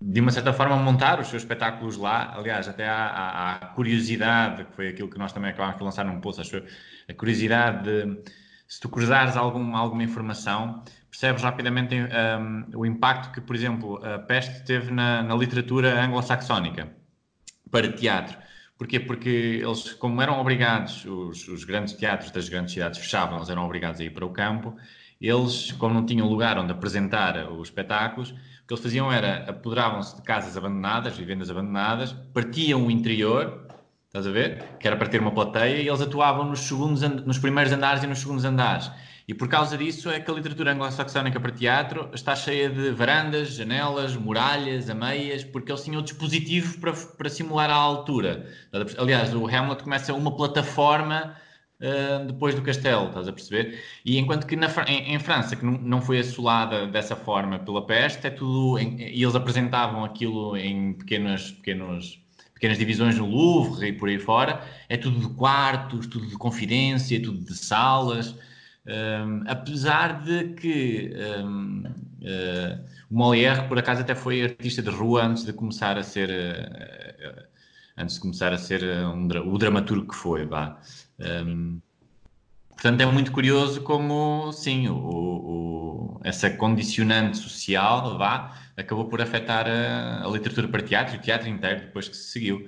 de uma certa forma, montar os seus espetáculos lá. Aliás, até há, há, há curiosidade, que foi aquilo que nós também acabámos de lançar num post, acho a curiosidade de se tu cruzares algum, alguma informação, percebes rapidamente um, o impacto que, por exemplo, a peste teve na, na literatura anglo-saxónica para teatro. Porquê? Porque eles, como eram obrigados, os, os, grandes teatros das grandes cidades fechavam, eles eram obrigados a ir para o campo, eles, como não tinham lugar onde apresentar os espetáculos, o que eles faziam era apoderavam-se de casas abandonadas, vivendas abandonadas, partiam o interior, estás a ver? Que era para ter uma plateia, e eles atuavam nos, segundos, nos primeiros andares e nos segundos andares E por causa disso é que a literatura anglo-saxónica para teatro está cheia de varandas, janelas, muralhas, ameias, porque eles tinham dispositivo para, para simular a altura. Aliás, o Hamlet começa uma plataforma uh, depois do castelo, estás a perceber? E enquanto que na, em, em, França, que não, não foi assolada dessa forma pela peste, é tudo. Em, e eles apresentavam aquilo em pequenos, pequenos, pequenas divisões no Louvre e por aí fora, é tudo de quartos, tudo de confidência, tudo de salas. Um, apesar de que um, uh, eh, o Molière, por acaso, até foi artista de rua antes de começar a ser uh, antes de começar a ser um, o dramaturgo que foi, vá. Um, portanto, é muito curioso como, sim, o, o, essa condicionante social, vá, acabou por afetar a, a literatura para teatro e o teatro inteiro depois que se seguiu.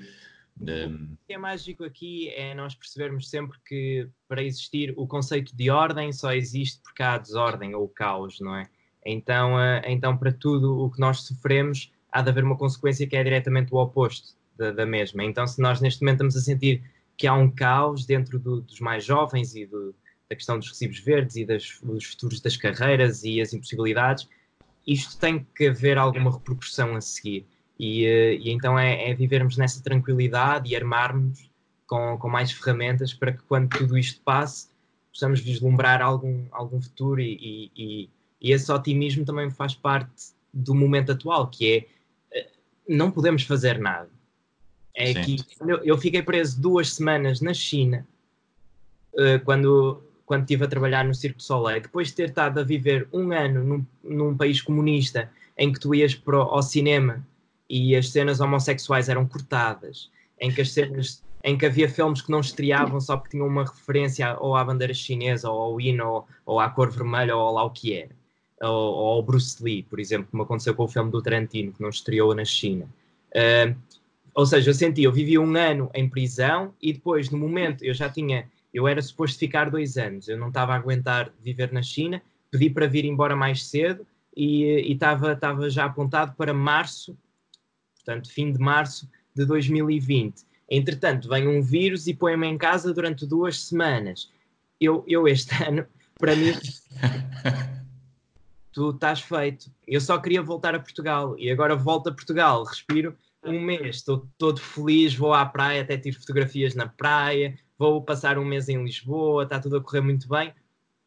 O que é mágico aqui é nós percebermos sempre que para existir o conceito de ordem só existe porque há desordem ou caos, não é? Então, uh, então para tudo o que nós sofremos, há de haver uma consequência que é diretamente o oposto da, da mesma. Então, se nós neste momento estamos a sentir que há um caos dentro do, dos mais jovens e do, da questão dos recibos verdes e das, dos futuros das carreiras e as impossibilidades, isto tem que haver alguma repercussão a seguir. E, eh, e então é, é, vivermos nessa tranquilidade e armarmos com, com mais ferramentas para que quando tudo isto passe possamos vislumbrar algum, algum futuro e, e, e esse otimismo também faz parte do momento atual, que é eh, não podemos fazer nada. É Sim. que eu, eu, fiquei preso duas semanas na China uh, quando, quando estive a trabalhar no Circo Soleil, depois de ter estado a viver um ano num, num país comunista em que tu ias para, ao cinema e as cenas homossexuais eram cortadas, em que as cenas em que havia filmes que não estreavam só porque tinham uma referência ou à bandeira chinesa, ou ao hino, ou, ou à cor vermelha, ou lá o que era. Ou, ou ao Bruce Lee, por exemplo, como aconteceu com o filme do Tarantino, que não estreou na China. Uh, ou seja, eu senti, eu vivi um ano em prisão e depois, no momento, eu já tinha, eu era suposto ficar dois anos, eu não estava a aguentar viver na China, pedi para vir embora mais cedo e estava já apontado para março portanto, fim de março de 2020. Entretanto, vem um vírus e põe-me em casa durante duas semanas. Eu, eu este (laughs) ano, para mim, (laughs) tu estás feito. Eu só queria voltar a Portugal e agora volto a Portugal, respiro um mês, estou todo feliz, vou à praia, até tive fotografias na praia, vou passar um mês em Lisboa, está tudo a correr muito bem.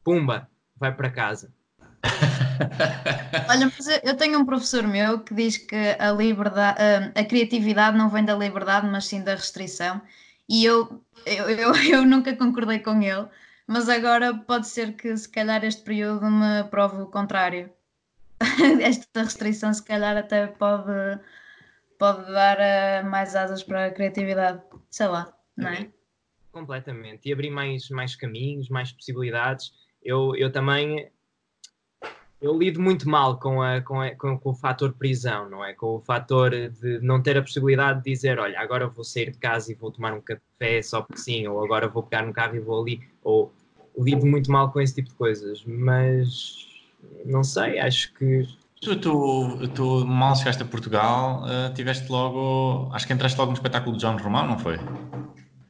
Pumba, vai para casa. (laughs) Olha, eu tenho um professor meu que diz que a liberdade, a criatividade não vem da liberdade, mas sim da restrição. E eu, eu, eu, (laughs) eu nunca concordei com ele, mas agora pode ser que se calhar este período me prove o contrário. (laughs) Esta restrição se calhar até pode, pode dar uh, mais asas para a criatividade. Sei lá, não é? Completamente. E abrir mais, mais caminhos, mais possibilidades. Eu, eu também eu lido muito mal com, a, com, a, com, o fator prisão, não é? Com o fator de não ter a possibilidade de dizer, olha, agora vou sair de casa e vou tomar um café só porque sim, ou agora vou pegar no carro e vou ali, ou lido muito mal com esse tipo de coisas, mas não sei, acho que Tu, tu, tu mal chegaste a Portugal, uh, tiveste logo. Acho que entraste logo no espetáculo de John Romão, não foi?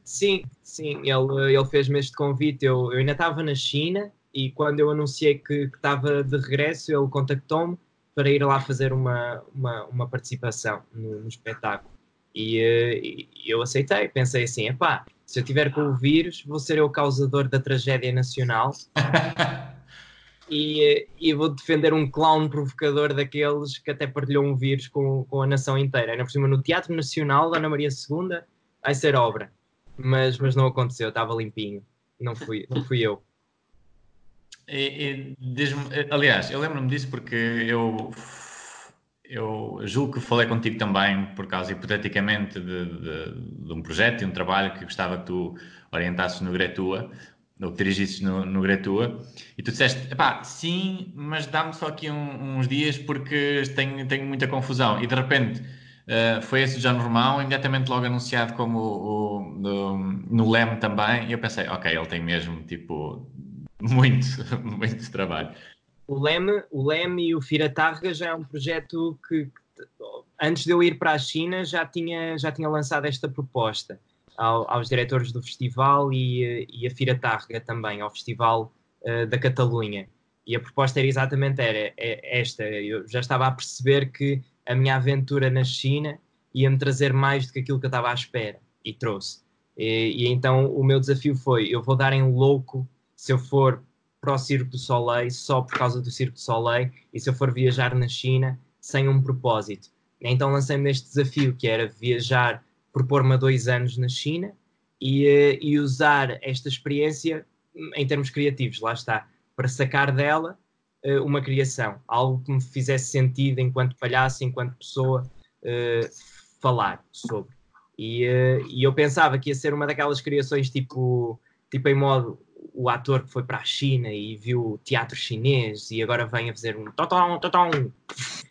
Sim, sim, ele, ele fez-me este convite. Eu, eu ainda estava na China e quando eu anunciei que estava de regresso, ele contactou-me para ir lá fazer uma, uma, uma participação no, no espetáculo. E, eh, e, eu aceitei, pensei assim, epá, se eu tiver com o vírus, vou ser eu o causador da tragédia nacional (laughs) e, eh, e, vou defender um clown provocador daqueles que até partilhou um vírus com, com a nação inteira. Ainda por cima, no Teatro Nacional Ana Maria II, vai ser obra. Mas, mas não aconteceu, estava limpinho. Não fui, não fui eu. E, e aliás, eu lembro-me disso porque eu, eu julgo que falei contigo também, por causa, hipoteticamente, de, de, de um projeto e um trabalho que gostava que tu orientasses no Gretua, ou que dirigisses no, no Gretua, e tu disseste, pá, sim, mas dá-me só aqui um, uns dias porque tenho, tenho muita confusão. E de repente uh, foi esse John Romão, imediatamente logo anunciado como o, o no, no LEM também, e eu pensei, ok, ele tem mesmo, tipo, (laughs) muito, muito trabalho. O Leme, o Leme e o Firatarga já é um projeto que, antes de eu ir para a China, já tinha, já tinha lançado esta proposta ao, aos diretores do festival e, e a Firatarga também, ao festival uh, da Catalunha. E a proposta era exatamente era, é, esta. Eu já estava a perceber que a minha aventura na China ia-me trazer mais do que aquilo que eu estava à espera. E trouxe. E, e, então o meu desafio foi: eu vou dar em louco se eu for para o Circo do Soleil só por causa do Circo do Soleil e se eu for viajar na China sem um propósito. Então lancei-me neste desafio que era viajar, propor-me a dois anos na China e, eh, e usar esta experiência em termos criativos, lá está, para sacar dela uma criação, algo que me fizesse sentido enquanto palhaço, enquanto pessoa, uh, falar sobre. E, uh, e, eu pensava que ia ser uma daquelas criações tipo, tipo em modo o ator que foi para a China e viu teatro chinês e agora vem a fazer um totão, totão.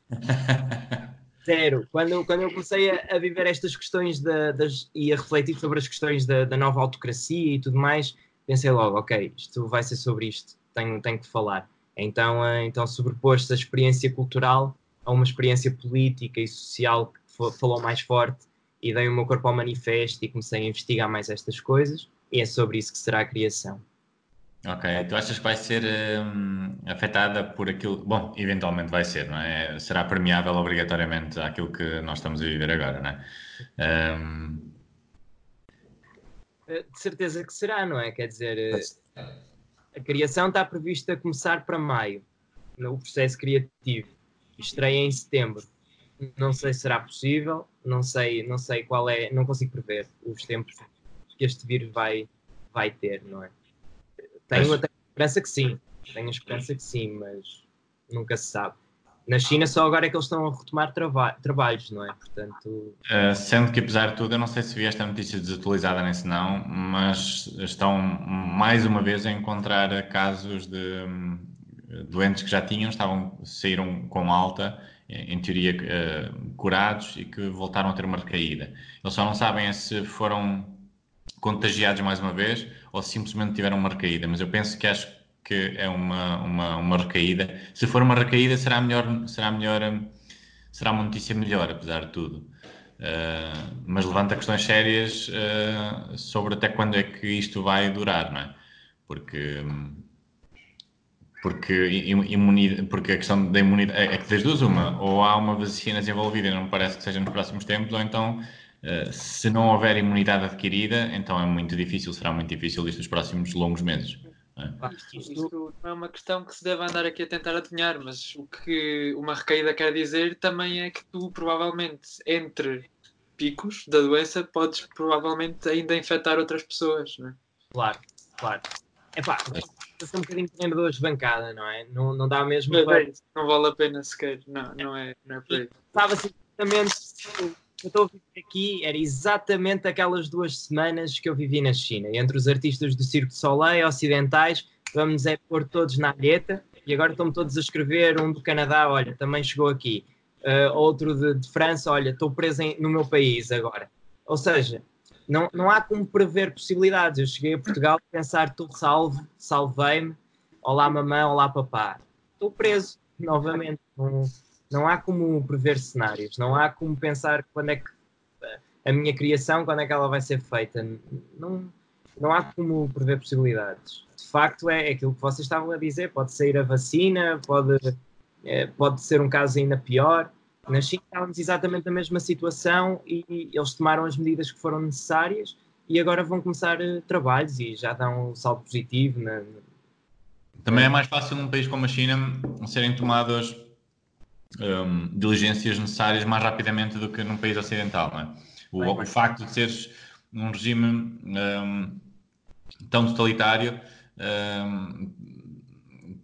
(laughs) Zero. Quando, quando eu comecei a, a viver estas questões da, das, e a refletir sobre as questões da, da nova autocracia e tudo mais, pensei logo, ok, isto vai ser sobre isto tenho, tenho que falar. Então, uh, então sobreposto a experiência cultural a uma experiência política e social que falou mais forte e dei o meu corpo ao manifesto e comecei a investigar mais estas coisas e é sobre isso que será a criação. Ok, tu achas que vai ser hum, afetada por aquilo? Bom, eventualmente vai ser, não é? Será permeável obrigatoriamente àquilo que nós estamos a viver agora, não é? Um... Eh, de certeza que será, não é? Quer dizer, eh, a criação está prevista a começar para maio, no processo criativo. Estreia em setembro. Não sei se será possível, não sei, não sei qual é, não consigo prever os tempos que este vírus vai, vai ter, não é? Tenho até esperança que sim, tenho a esperança que sim, mas nunca se sabe. Na China só agora é que eles estão a retomar traba trabalhos, não é? Portanto... Uh, sendo que apesar de tudo, eu não sei se vi esta notícia desatualizada nem se não, mas estão mais uma vez a encontrar casos de um, doentes que já tinham, estavam, saíram com alta, em teoria uh, curados e que voltaram a ter uma recaída. Eles só não sabem se foram contagiados mais uma vez ou simplesmente tiveram uma recaída, mas eu penso que acho que é uma, uma, uma recaída. Se for uma recaída, será melhor, será melhor, será uma notícia melhor, apesar de tudo. Uh, mas levanta questões sérias uh, sobre até quando é que isto vai durar, não é? Porque, porque, imunidade, porque a questão da imunidade é, é que das duas, uma, ou há uma vacina desenvolvida e não parece que seja nos próximos tempos, ou então uh, se não houver imunidade adquirida, então é muito difícil, será muito difícil isto nos próximos longos meses. É. Isto não é uma questão que se deve andar aqui a tentar adivinhar, mas o que uma recaída quer dizer também é que tu provavelmente entre picos da doença podes provavelmente ainda infectar outras pessoas, não é? Claro, claro. É pá, é um bocadinho treinador de bancada, não é? Não, não dá mesmo para... É, não vale a pena sequer, não, não é, não é por aí. Estava simplesmente eu estou a viver aqui era exatamente aquelas duas semanas que eu vivi na China. Entre os artistas do Circo de Soleil, ocidentais, vamos é pôr todos na alheta e agora estão todos a escrever. Um do Canadá, olha, também chegou aqui. Uh, outro de, de, França, olha, estou preso em, no meu país agora. Ou seja, não, não há como prever possibilidades. Eu cheguei a Portugal a pensar, estou salvo, salvei-me. Olá, mamãe, olá, papá. Estou preso novamente. Não, não há como prever cenários, não há como pensar quando é que a minha criação, quando é que ela vai ser feita. Não, não há como prever possibilidades. De facto, é aquilo que vocês estavam a dizer: pode sair a vacina, pode, é, pode ser um caso ainda pior. Na China estávamos exatamente na mesma situação e, eles tomaram as medidas que foram necessárias e agora vão começar uh, trabalhos e já dão um salto positivo. Na... Também é mais fácil num país como a China serem tomadas um, diligências necessárias mais rapidamente do que num país ocidental. Não é? o, o, facto de seres num regime um, tão totalitário um,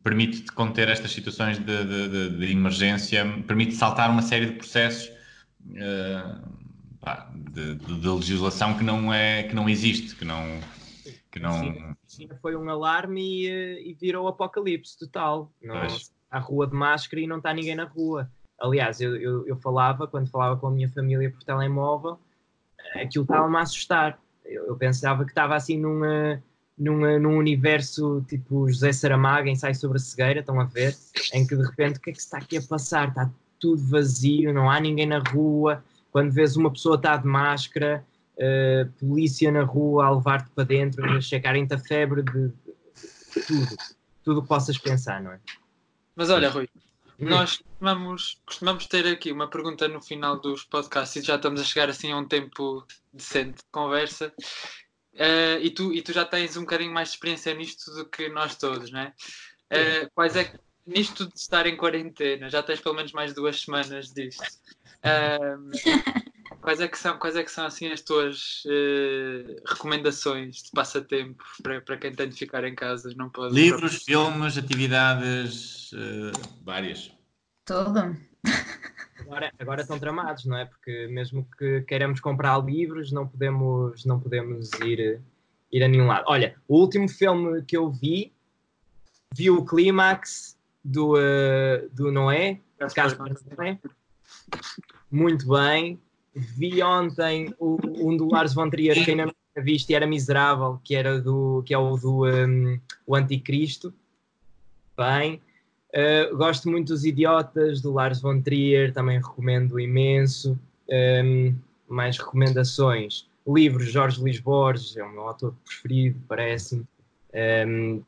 permite-te conter estas situações de, de, de, de, emergência, permite saltar uma série de processos uh, pá, de, legislação que não, é, que não existe, que não. Que não... Sim, foi um alarme e, eh, e virou apocalipse total. Não, à rua de máscara e não está ninguém na rua. Aliás, eu, eu, eu, falava, quando falava com a minha família por telemóvel, aquilo estava-me a assustar. Eu, eu, pensava que estava assim numa, numa, num universo tipo José Saramago em Sai sobre a Cegueira, estão a ver? Em que de repente o que é que se está aqui a passar? Está tudo vazio, não há ninguém na rua. Quando vês uma pessoa está de máscara, uh, polícia na rua a levar-te para dentro, a checarem-te a febre de, de, de tudo tudo o que possas pensar, não é? Mas olha, Rui, nós costumamos, costumamos ter aqui uma pergunta no final dos podcasts e já estamos a chegar assim a um tempo decente de conversa. Uh, e, tu, e tu já tens um bocadinho mais de experiência nisto do que nós todos, não é? Uh, quais é que, nisto de estar em quarentena, já tens pelo menos mais duas semanas disto. (laughs) Uh, quais, é que são, quais é que são assim as tuas recomendações de passatempo para, para quem tem de ficar em casa? Não pode, Livros, filmes, atividades, várias. Tudo. Agora, agora estão tramados, não é? Porque mesmo que queiramos comprar livros, não podemos, não podemos ir, ir a nenhum lado. Olha, o último filme que eu vi, vi o clímax do, uh, do Noé, caso Noé. Muito bem. Vi ontem o, um do Lars von Trier que ainda não tinha visto e era miserável, que, era do, que é o do um, o Anticristo. Bem. Uh, gosto muito dos Idiotas, do Lars von Trier, também recomendo imenso. Um, mais recomendações. Livros, Jorge Luís Borges, é o meu autor preferido, parece-me. Um,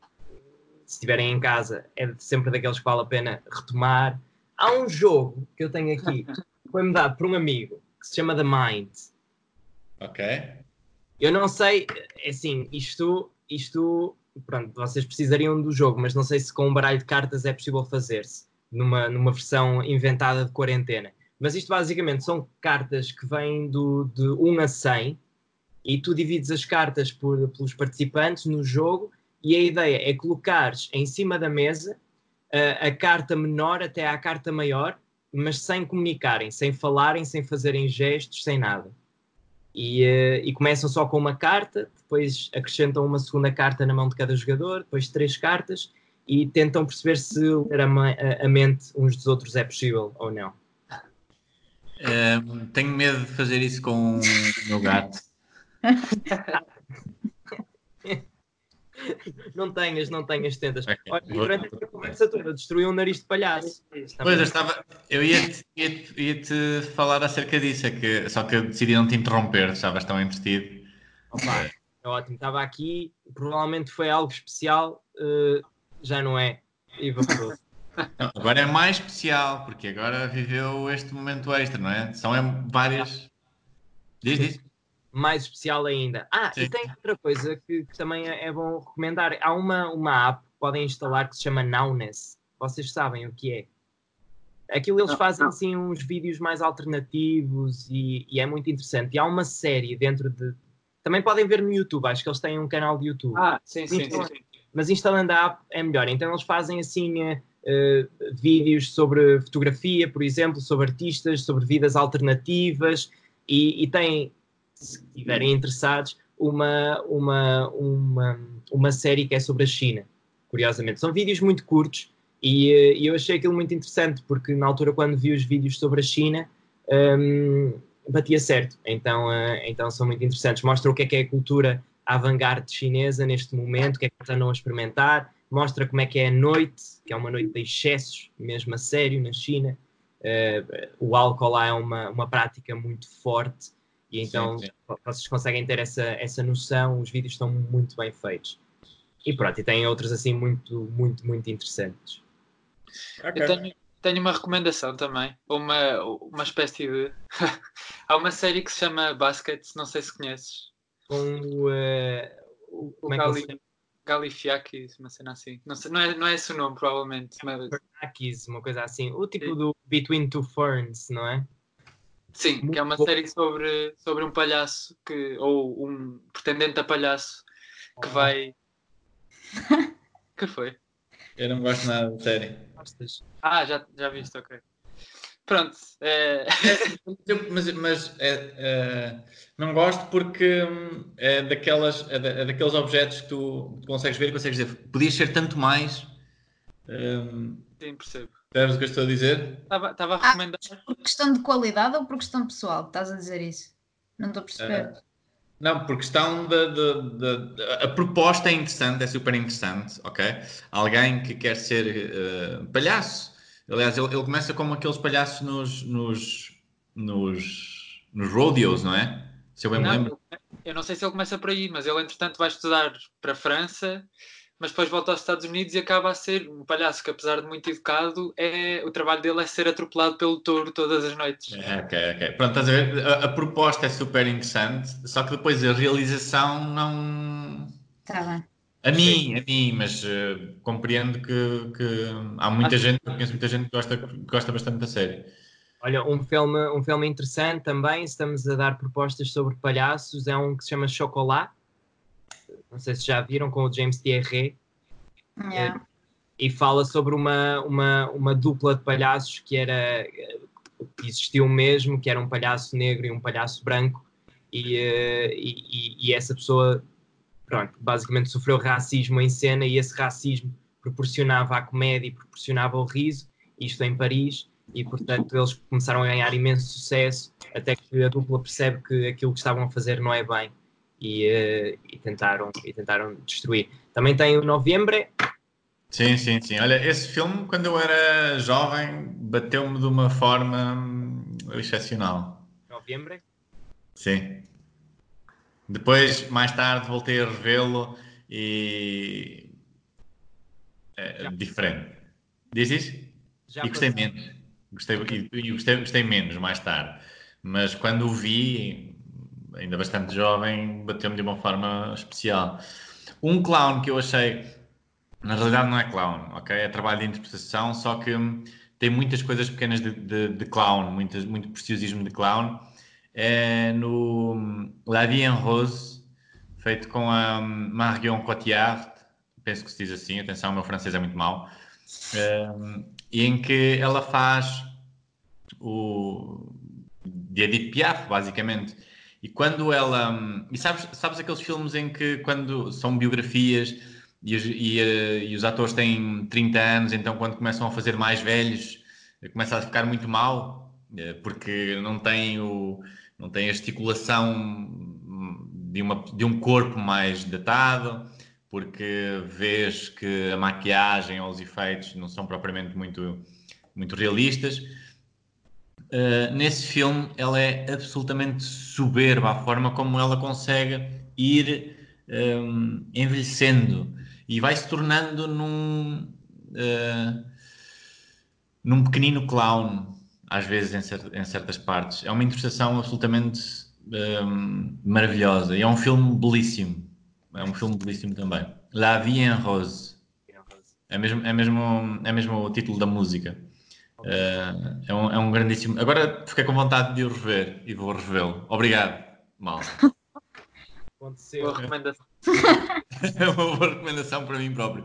se estiverem em casa, é sempre daqueles que vale a pena retomar. Há um jogo que eu tenho aqui, que (laughs) foi-me dado por um amigo, que se chama The Mind. Ok. Eu não sei, é assim, isto, isto pronto, vocês precisariam do jogo, mas não sei se com um baralho de cartas é possível fazer-se numa, numa versão inventada de quarentena. Mas isto basicamente são cartas que vêm do, de 1 a 100 e tu divides as cartas por, pelos participantes no jogo e a ideia é colocares em cima da mesa a, a carta menor até à carta maior, mas sem comunicarem, sem falarem, sem fazerem gestos, sem nada. E, uh, e, começam só com uma carta, depois acrescentam uma segunda carta na mão de cada jogador, depois três cartas e tentam perceber se ler a, a, mente uns dos outros é possível ou não. Uh, tenho medo de fazer isso com o meu gato. (laughs) (laughs) não tenhas, não tenhas tentas. Okay. Olha, durante a conversa toda destruiu um nariz de palhaço. Pois, eu estava, eu ia-te ia -te, ia -te falar acerca disso, é que, só que eu decidi não te interromper, estavas tão entretido. Opa, é ótimo, estava aqui, provavelmente foi algo especial, uh, já não é, e evaporou. Agora é mais especial, porque agora viveu este momento extra, não é? São várias. Diz, diz mais especial ainda. Ah, Sim. e tem outra coisa que, que também é, é, bom recomendar. Há uma, uma app que podem instalar que se chama Nowness. Vocês sabem o que é? Aquilo eles fazem assim uns vídeos mais alternativos e, e, é muito interessante. E há uma série dentro de. Também podem ver no YouTube, acho que eles têm um canal de YouTube. Ah, sim, sim, sim, sim. Mas instalando a app é melhor. Então eles fazem assim uh, vídeos sobre fotografia, por exemplo, sobre artistas, sobre vidas alternativas e, e têm se estiverem interessados, uma, uma, uma, uma série que é sobre a China, curiosamente. São vídeos muito curtos e, eh, e eu achei aquilo muito interessante, porque na altura, quando vi os vídeos sobre a China, um, batia certo. Então, uh, então são muito interessantes. Mostra o que é que é a cultura avant-garde chinesa neste momento, o que é que estão a experimentar, mostra como é que é a noite, que é uma noite de excessos, mesmo a sério, na China. Uh, o álcool lá é uma, uma prática muito forte e então sim, sim. vocês conseguem ter essa, essa noção, os vídeos estão muito bem feitos. E pronto, e tem outros assim muito, muito, muito interessantes. Okay. Eu tenho, tenho uma recomendação também, uma, uma espécie de. (laughs) Há uma série que se chama Basket, não sei se conheces. Com o. Uh, o Gali, é Galifiakis, uma cena assim. Não, sei, não, é, não é esse o nome, provavelmente. Mas... uma coisa assim. O tipo Sim. do Between Two Ferns, não é? Sim, Muito que é uma bom. série sobre, sobre um palhaço que, ou um pretendente a palhaço que oh. vai. (laughs) que foi? Eu não gosto nada da série. Ah, já, já viste, ok. Pronto. É... (laughs) mas mas é, é, não gosto porque hum, é, daquelas, é, é, daqueles objetos que tu consegues ver e consegues dizer podias ser tanto mais. Hum, Sim, percebo. Sabes o que eu estou a dizer? Estava, estava a ah, recomendar. Ah, por questão de qualidade ou por questão pessoal? Estás a dizer isso? Não estou a perceber. Uh, não, por questão de, de, de, de, A proposta é interessante, é super interessante, ok? Alguém que quer ser uh, palhaço. Aliás, ele, ele, começa como aqueles palhaços nos, nos, nos, nos rodeos, não é? Se eu bem não, me lembro. Eu não sei se ele começa por aí, mas ele, entretanto, vai estudar para a França mas depois volta aos Estados Unidos e acaba a ser um palhaço que, apesar de muito educado, é, o trabalho dele é ser atropelado pelo touro todas as noites. É, ok, ok. Pronto, estás a ver? A, a, proposta é super interessante, só que depois a realização não. Está bem. A mim, a mim, mas uh, compreendo que, que, há muita Acho... gente, eu conheço muita gente que gosta, que gosta bastante da série. Olha, um filme, um filme interessante também, estamos a dar propostas sobre palhaços, é um que se chama Chocolat, não sei se já viram, com o James Thierry. Yeah. E fala sobre uma, uma, uma dupla de palhaços que era que existiu mesmo, que era um palhaço negro e um palhaço branco, e, eh, e, e essa pessoa pronto, basicamente sofreu racismo em cena e esse racismo proporcionava a comédia e proporcionava o riso, isto em Paris, e portanto eles começaram a ganhar imenso sucesso, até que a dupla percebe que aquilo que estavam a fazer não é bem e, uh, e, tentaram, e tentaram destruir. Também tem o Novembro. Sim, sim, sim. Olha, esse filme, quando eu era jovem, bateu-me de uma forma excepcional. Novembro? Sim. Depois, mais tarde, voltei a revê-lo e. É, diferente. Diz isso? Já e gostei menos. Gostei, e, e gostei, gostei menos mais tarde. Mas quando o vi, ainda bastante jovem, bateu-me de uma forma especial. Um clown que eu achei, na realidade não é clown, ok? É trabalho de interpretação, só que tem muitas coisas pequenas de, de, de clown, muitas, muito preciosismo de clown. É no La Vie en Rose, feito com a Marion Cotillard, penso que se diz assim, atenção, o meu francês é muito mau, um, e em que ela faz o de Edith Piaf, basicamente, e quando ela. E sabes, sabes aqueles filmes em que, quando são biografias e, e, eh, e, os atores têm 30 anos, então quando começam a fazer mais velhos, começa a ficar muito mal, eh, porque não tem, o, não tem a esticulação de, uma, de um corpo mais datado, porque vês que a maquiagem ou os efeitos não são propriamente muito, muito realistas. Uh, nesse filme ela é absolutamente soberba a forma como ela consegue ir um, envelhecendo. E vai se tornando num uh, num pequenino clown às vezes em, cer em, certas partes. É uma interpretação absolutamente um, maravilhosa. E é um filme belíssimo. É um filme belíssimo também. La Vie en Rose. É mesmo, é mesmo, é mesmo o título da música Uh, é, um, é um grandíssimo. Agora fiquei com vontade de o rever e vou revê-lo. Obrigado, mal. Boa recomendação. é (laughs) uma boa recomendação para mim próprio.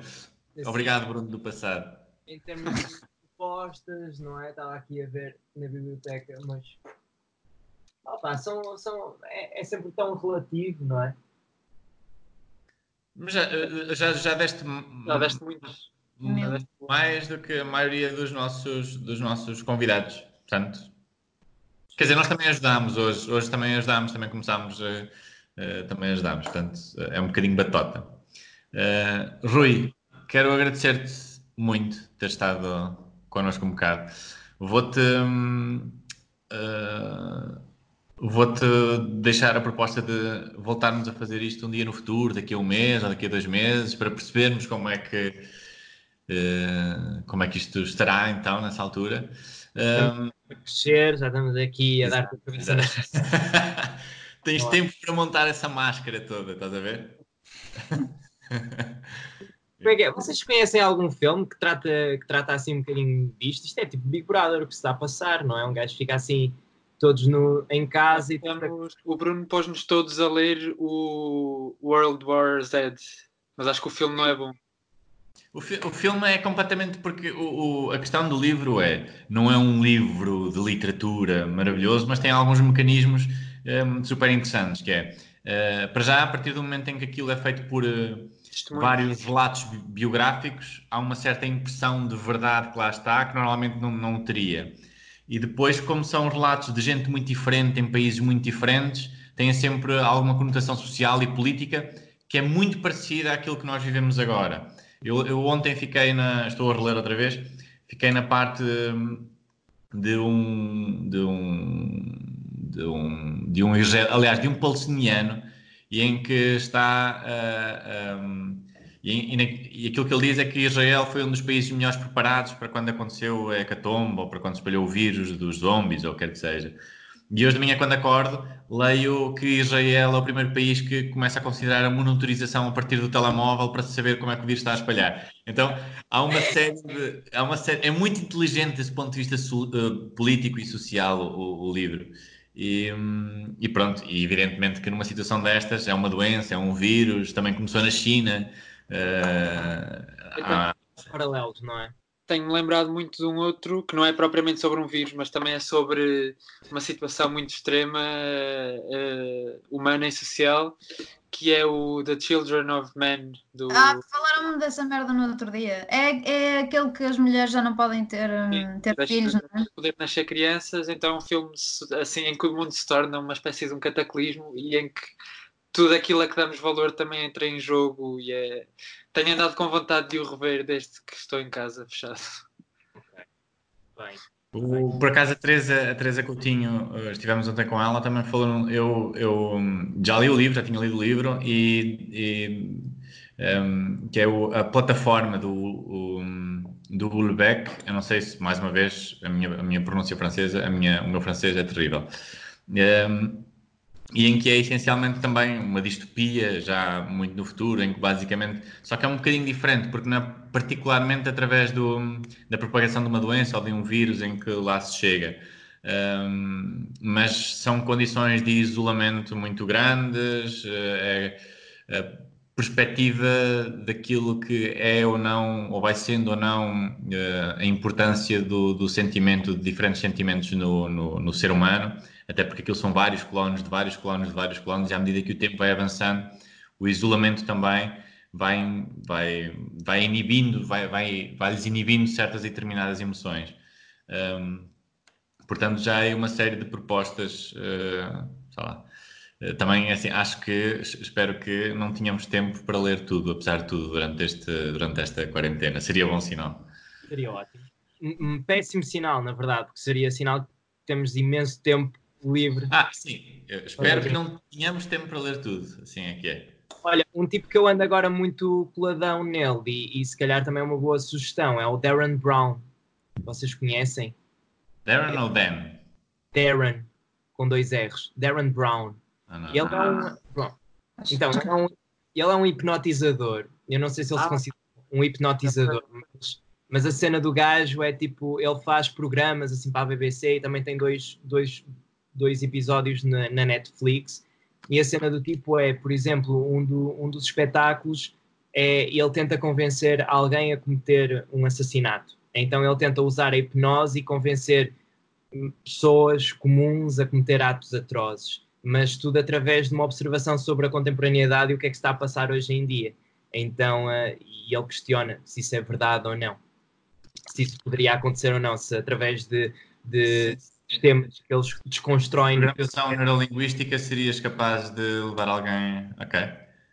Obrigado, Bruno, do passado. Em termos de propostas, não é? Estava aqui a ver na biblioteca, mas. Opa, são, são, é, é sempre tão relativo, não é? Mas já, já, já deste. Já deste mais do que a maioria dos nossos, dos nossos convidados. Portanto, quer dizer, nós também ajudámos hoje, hoje também ajudámos, também começámos, uh, também ajudámos, portanto, é um bocadinho batota. Uh, Rui, quero agradecer-te muito ter estado connosco um bocado. Vou-te. Uh, Vou-te deixar a proposta de voltarmos a fazer isto um dia no futuro, daqui a um mês ou daqui a dois meses, para percebermos como é que como é que isto estará então nessa altura? Um, a crescer, já estamos aqui a dar-te a cabeça. Tens Olá. tempo para montar essa máscara toda, estás a ver? (laughs) Como é que é? Vocês conhecem algum filme que trata, que trata assim um bocadinho disto? Isto é tipo Big Brother, o que se está a passar, não é? Um gajo fica assim todos no, em casa e O Bruno pôs-nos todos a ler o World War Z, mas acho que o filme não é bom. O, fi o filme é completamente porque o, o, a questão do livro é não é um livro de literatura maravilhoso, mas tem alguns mecanismos um, super interessantes, que é uh, para já a partir do momento em que aquilo é feito por uh, vários relatos bi biográficos, há uma certa impressão de verdade que lá está que normalmente não, não teria. E depois, como são relatos de gente muito diferente, em países muito diferentes, tem sempre alguma conotação social e política que é muito parecida àquilo que nós vivemos agora. Eu, eu ontem fiquei na. Estou a reler outra vez. Fiquei na parte de um. de um. de um. de um aliás, de um palestiniano e em que está a, E, e, e, aquilo que ele diz é que Israel foi um dos países melhores preparados para quando aconteceu a hecatombe ou para quando espalhou o vírus dos zombies ou quer que seja. E hoje de manhã, quando acordo, leio que Israel é o primeiro país que começa a considerar a monitorização a partir do telemóvel para saber como é que o vírus está a espalhar. Então, há uma série de. Há uma série, é muito inteligente desse ponto de vista uh, político e social o, o livro. E, hum, e, pronto, e evidentemente que numa situação destas é uma doença, é um vírus, também começou na China. Uh, há... paralelos, não é? Tenho lembrado muito de um outro que não é propriamente sobre um vírus, mas também é sobre uma situação muito extrema, uh, humana e social, que é o The Children of Men. Do... Ah, falaram-me dessa merda no outro dia. É, é aquele que as mulheres já não podem ter, Sim, ter filhos, não é? Poder nascer crianças, então é um filme assim em que o mundo se torna uma espécie de um cataclismo e em que tudo aquilo a que damos valor também entra em jogo e é... tenho andado com vontade de o rever desde que estou em casa fechado. Ok, bem. O, por acaso a Teresa, a Teresa Coutinho, eh, estivemos ontem com ela, também falou, eu, eu hum, já li o livro, já tinha lido o livro, e, e um, que é o, a plataforma do, o, do Ulbeck, eu não sei se, mais uma vez, a minha, a minha pronúncia francesa, a minha, o meu francês é terrível. Um, e em que é essencialmente também uma distopia, já muito no futuro, em que basicamente. Só que é um bocadinho diferente, porque não é particularmente através do, da propagação de uma doença ou de um vírus em que lá se chega. Um, mas são condições de isolamento muito grandes, eh, é, perspectiva daquilo que é ou não, ou vai sendo ou não, eh, a importância do, do sentimento, de diferentes sentimentos no, no, no ser humano até porque aquilo são vários clones de vários clones de vários clones, e à medida que o tempo vai avançando, o isolamento também vai, vai, vai inibindo, vai, vai, vai-lhes inibindo certas e determinadas emoções. Um, portanto, já é uma série de propostas, uh, sei lá. Uh, também, assim, acho que, espero que não tenhamos tempo para ler tudo, apesar de tudo, durante, este, durante esta quarentena. Seria bom sinal. Seria ótimo. Um péssimo sinal, na verdade, porque seria sinal que temos imenso tempo livre. Ah, sim. Eu espero que não tenhamos tempo para ler tudo. Assim é que é. Olha, um tipo que eu ando agora muito coladão nele e, e se calhar também é uma boa sugestão é o Darren Brown. Vocês conhecem? Darren ou Dan? Darren, com dois R's. Darren Brown. Ah, não. Ele é um. Bom, então, ele é um, ele é um hipnotizador. Eu não sei se ele ah. se considera um hipnotizador, mas, mas a cena do gajo é tipo, ele faz programas assim para a BBC e também tem dois, dois dois episódios na, na, Netflix. E a cena do tipo é, por exemplo, um, do, um dos espetáculos é ele tenta convencer alguém a cometer um assassinato. Então ele tenta usar a hipnose e convencer pessoas comuns a cometer atos atrozes, mas tudo através de uma observação sobre a contemporaneidade e o que é que está a passar hoje em dia. Então, uh, e ele questiona se isso é verdade ou não, se isso poderia acontecer ou não, se através de, de sistemas que eles desconstroem. Programação neurolinguística, serias capaz de levar alguém. Ok.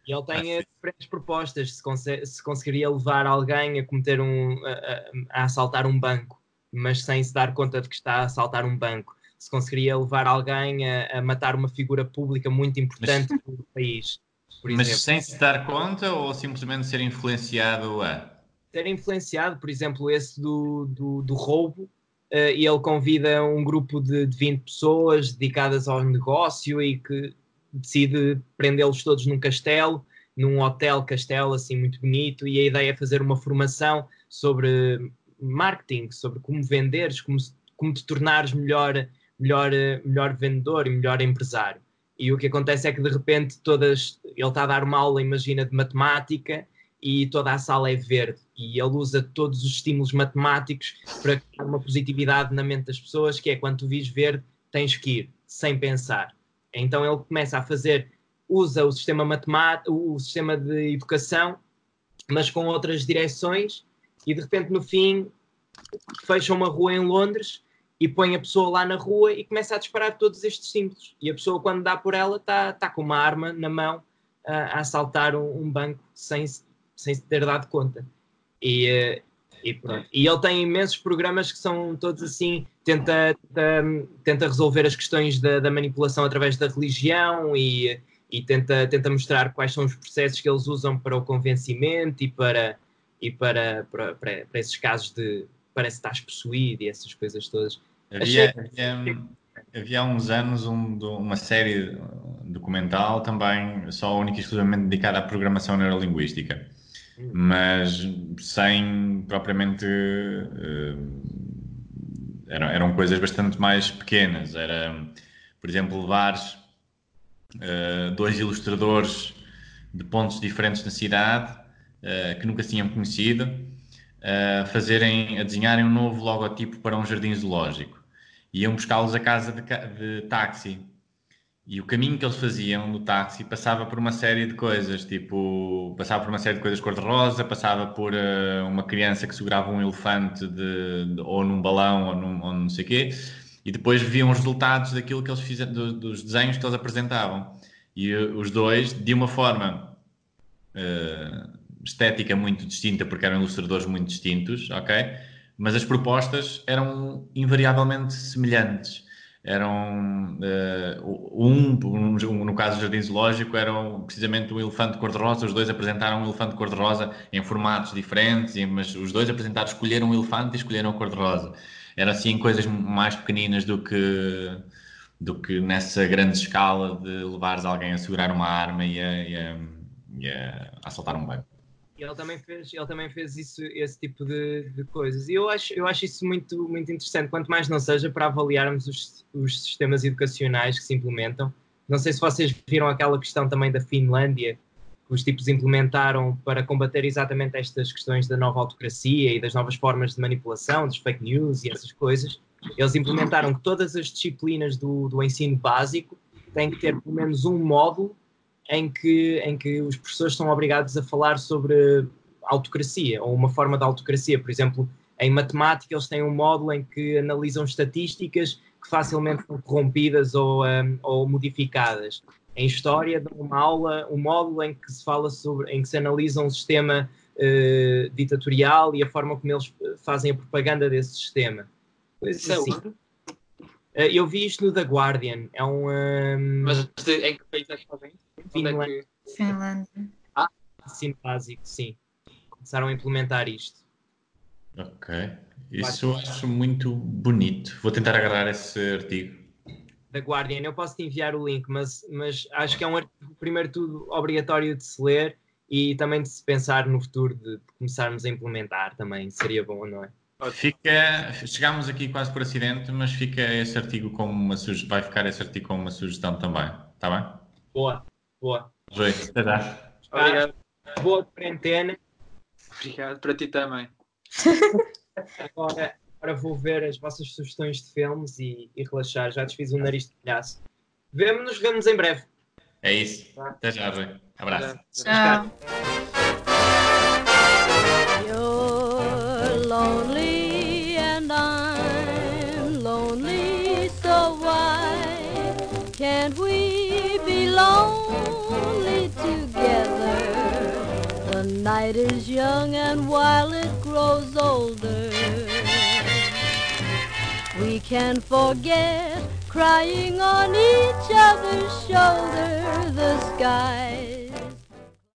E ele tem ah, diferentes propostas. Se, se, conseguiria levar alguém a cometer um. A, a, assaltar um banco, mas sem se dar conta de que está a assaltar um banco. Se conseguiria levar alguém a, a matar uma figura pública muito importante mas, do país. mas exemplo. sem se dar conta ou simplesmente ser influenciado a? Ser influenciado, por exemplo, esse do, do, do roubo e ele convida um grupo de, de 20 pessoas dedicadas ao negócio e que decide prendê-los todos num castelo, num hotel castelo assim muito bonito e a ideia é fazer uma formação sobre marketing, sobre como venderes, como, como te tornares melhor, melhor, melhor vendedor e melhor empresário. E o que acontece é que de repente todas ele está a dar uma aula, imagina, de matemática e toda a sala é verde e ele usa todos os estímulos matemáticos para criar uma positividade na mente das pessoas, que é quando tu vis verde, tens que ir, sem pensar. Então ele começa a fazer, usa o sistema matemático, o sistema de educação, mas com outras direções, e de repente no fim fecha uma rua em Londres e põe a pessoa lá na rua e começa a disparar todos estes símbolos. E a pessoa, quando dá por ela, está tá com uma arma na mão a, a assaltar um, um banco sem, sem se ter dado conta. E, eh, e, e, ele tem imensos programas que são todos assim, tenta, tenta, tenta resolver as questões da, da, manipulação através da religião e, e tenta, tenta mostrar quais são os processos que eles usam para o convencimento e para, e para, para, para, para esses casos de parece que estás possuído e essas coisas todas. Havia, havia, havia há uns anos um, uma série documental também só única e exclusivamente dedicada à programação neurolinguística. Mas sem propriamente. Uh, eram, eram coisas bastante mais pequenas. Era, por exemplo, levares uh, dois ilustradores de pontos diferentes na cidade uh, que nunca se tinham conhecido a fazerem, a desenharem um novo logotipo para um jardim zoológico. Iam buscá-los a casa de, de táxi. E o caminho que eles faziam no táxi passava por uma série de coisas, tipo, passava por uma série de coisas cor-de-rosa, passava por uh, uma criança que segurava um elefante de, de, ou num balão ou, num, ou não sei o quê, e depois viam os resultados daquilo que eles fizeram, do, dos desenhos que eles apresentavam. E uh, os dois, de uma forma uh, estética muito distinta, porque eram ilustradores muito distintos, ok? Mas as propostas eram invariavelmente semelhantes. Eram uh, um, no caso do Jardim Zoológico, eram precisamente um elefante cor-de-rosa. Os dois apresentaram um elefante cor-de-rosa em formatos diferentes, mas os dois apresentaram, escolheram um elefante e escolheram a cor-de-rosa. Eram assim coisas mais pequeninas do que do que nessa grande escala de levares alguém a segurar uma arma e a, e a, e a assaltar um banco ele também fez, ele também fez isso, esse tipo de, de, coisas. E eu acho, eu acho isso muito, muito interessante, quanto mais não seja para avaliarmos os, os sistemas educacionais que se implementam. Não sei se vocês viram aquela questão também da Finlândia, que os tipos implementaram para combater exatamente estas questões da nova autocracia e das novas formas de manipulação, dos fake news e essas coisas. Eles implementaram que todas as disciplinas do, do ensino básico têm que ter pelo menos um módulo em que, em que os professores são obrigados a falar sobre autocracia ou uma forma de autocracia. Por exemplo, em matemática, eles têm um módulo em que analisam estatísticas que facilmente são corrompidas ou, um, ou modificadas. Em história, dão uma aula, um módulo em que se fala sobre, em que se analisa um sistema uh, ditatorial e a forma como eles eh, fazem a propaganda desse sistema. Isso assim. Uh, eu vi isto no The Guardian. É um. um... Mas em que país é que fazem? Finlândia. Finlândia. Ah, ensino básico, sim. Começaram a implementar isto. Ok. Isso eu acho muito bonito. Vou tentar agarrar esse artigo. Da Guardian, eu posso te enviar o link, mas, mas acho que é um artigo, primeiro tudo, obrigatório de se ler e também de se pensar no futuro de, de começarmos a implementar também. Seria bom, não é? Fica, chegámos aqui quase por acidente, mas fica esse artigo como uma vai ficar esse artigo como uma sugestão também, está bem? Boa. Boa. Oi, até já. Obrigado. Boa quarentena. Obrigado para ti também. (laughs) agora, agora vou ver as vossas sugestões de filmes e, e relaxar. Já desfiz o nariz de palhaço. Vemo-nos, vemos em breve. É isso. Tá. Até já, Rui. Abraço. Tchau. Night is young and while it grows older, we can forget crying on each other's shoulder. The sky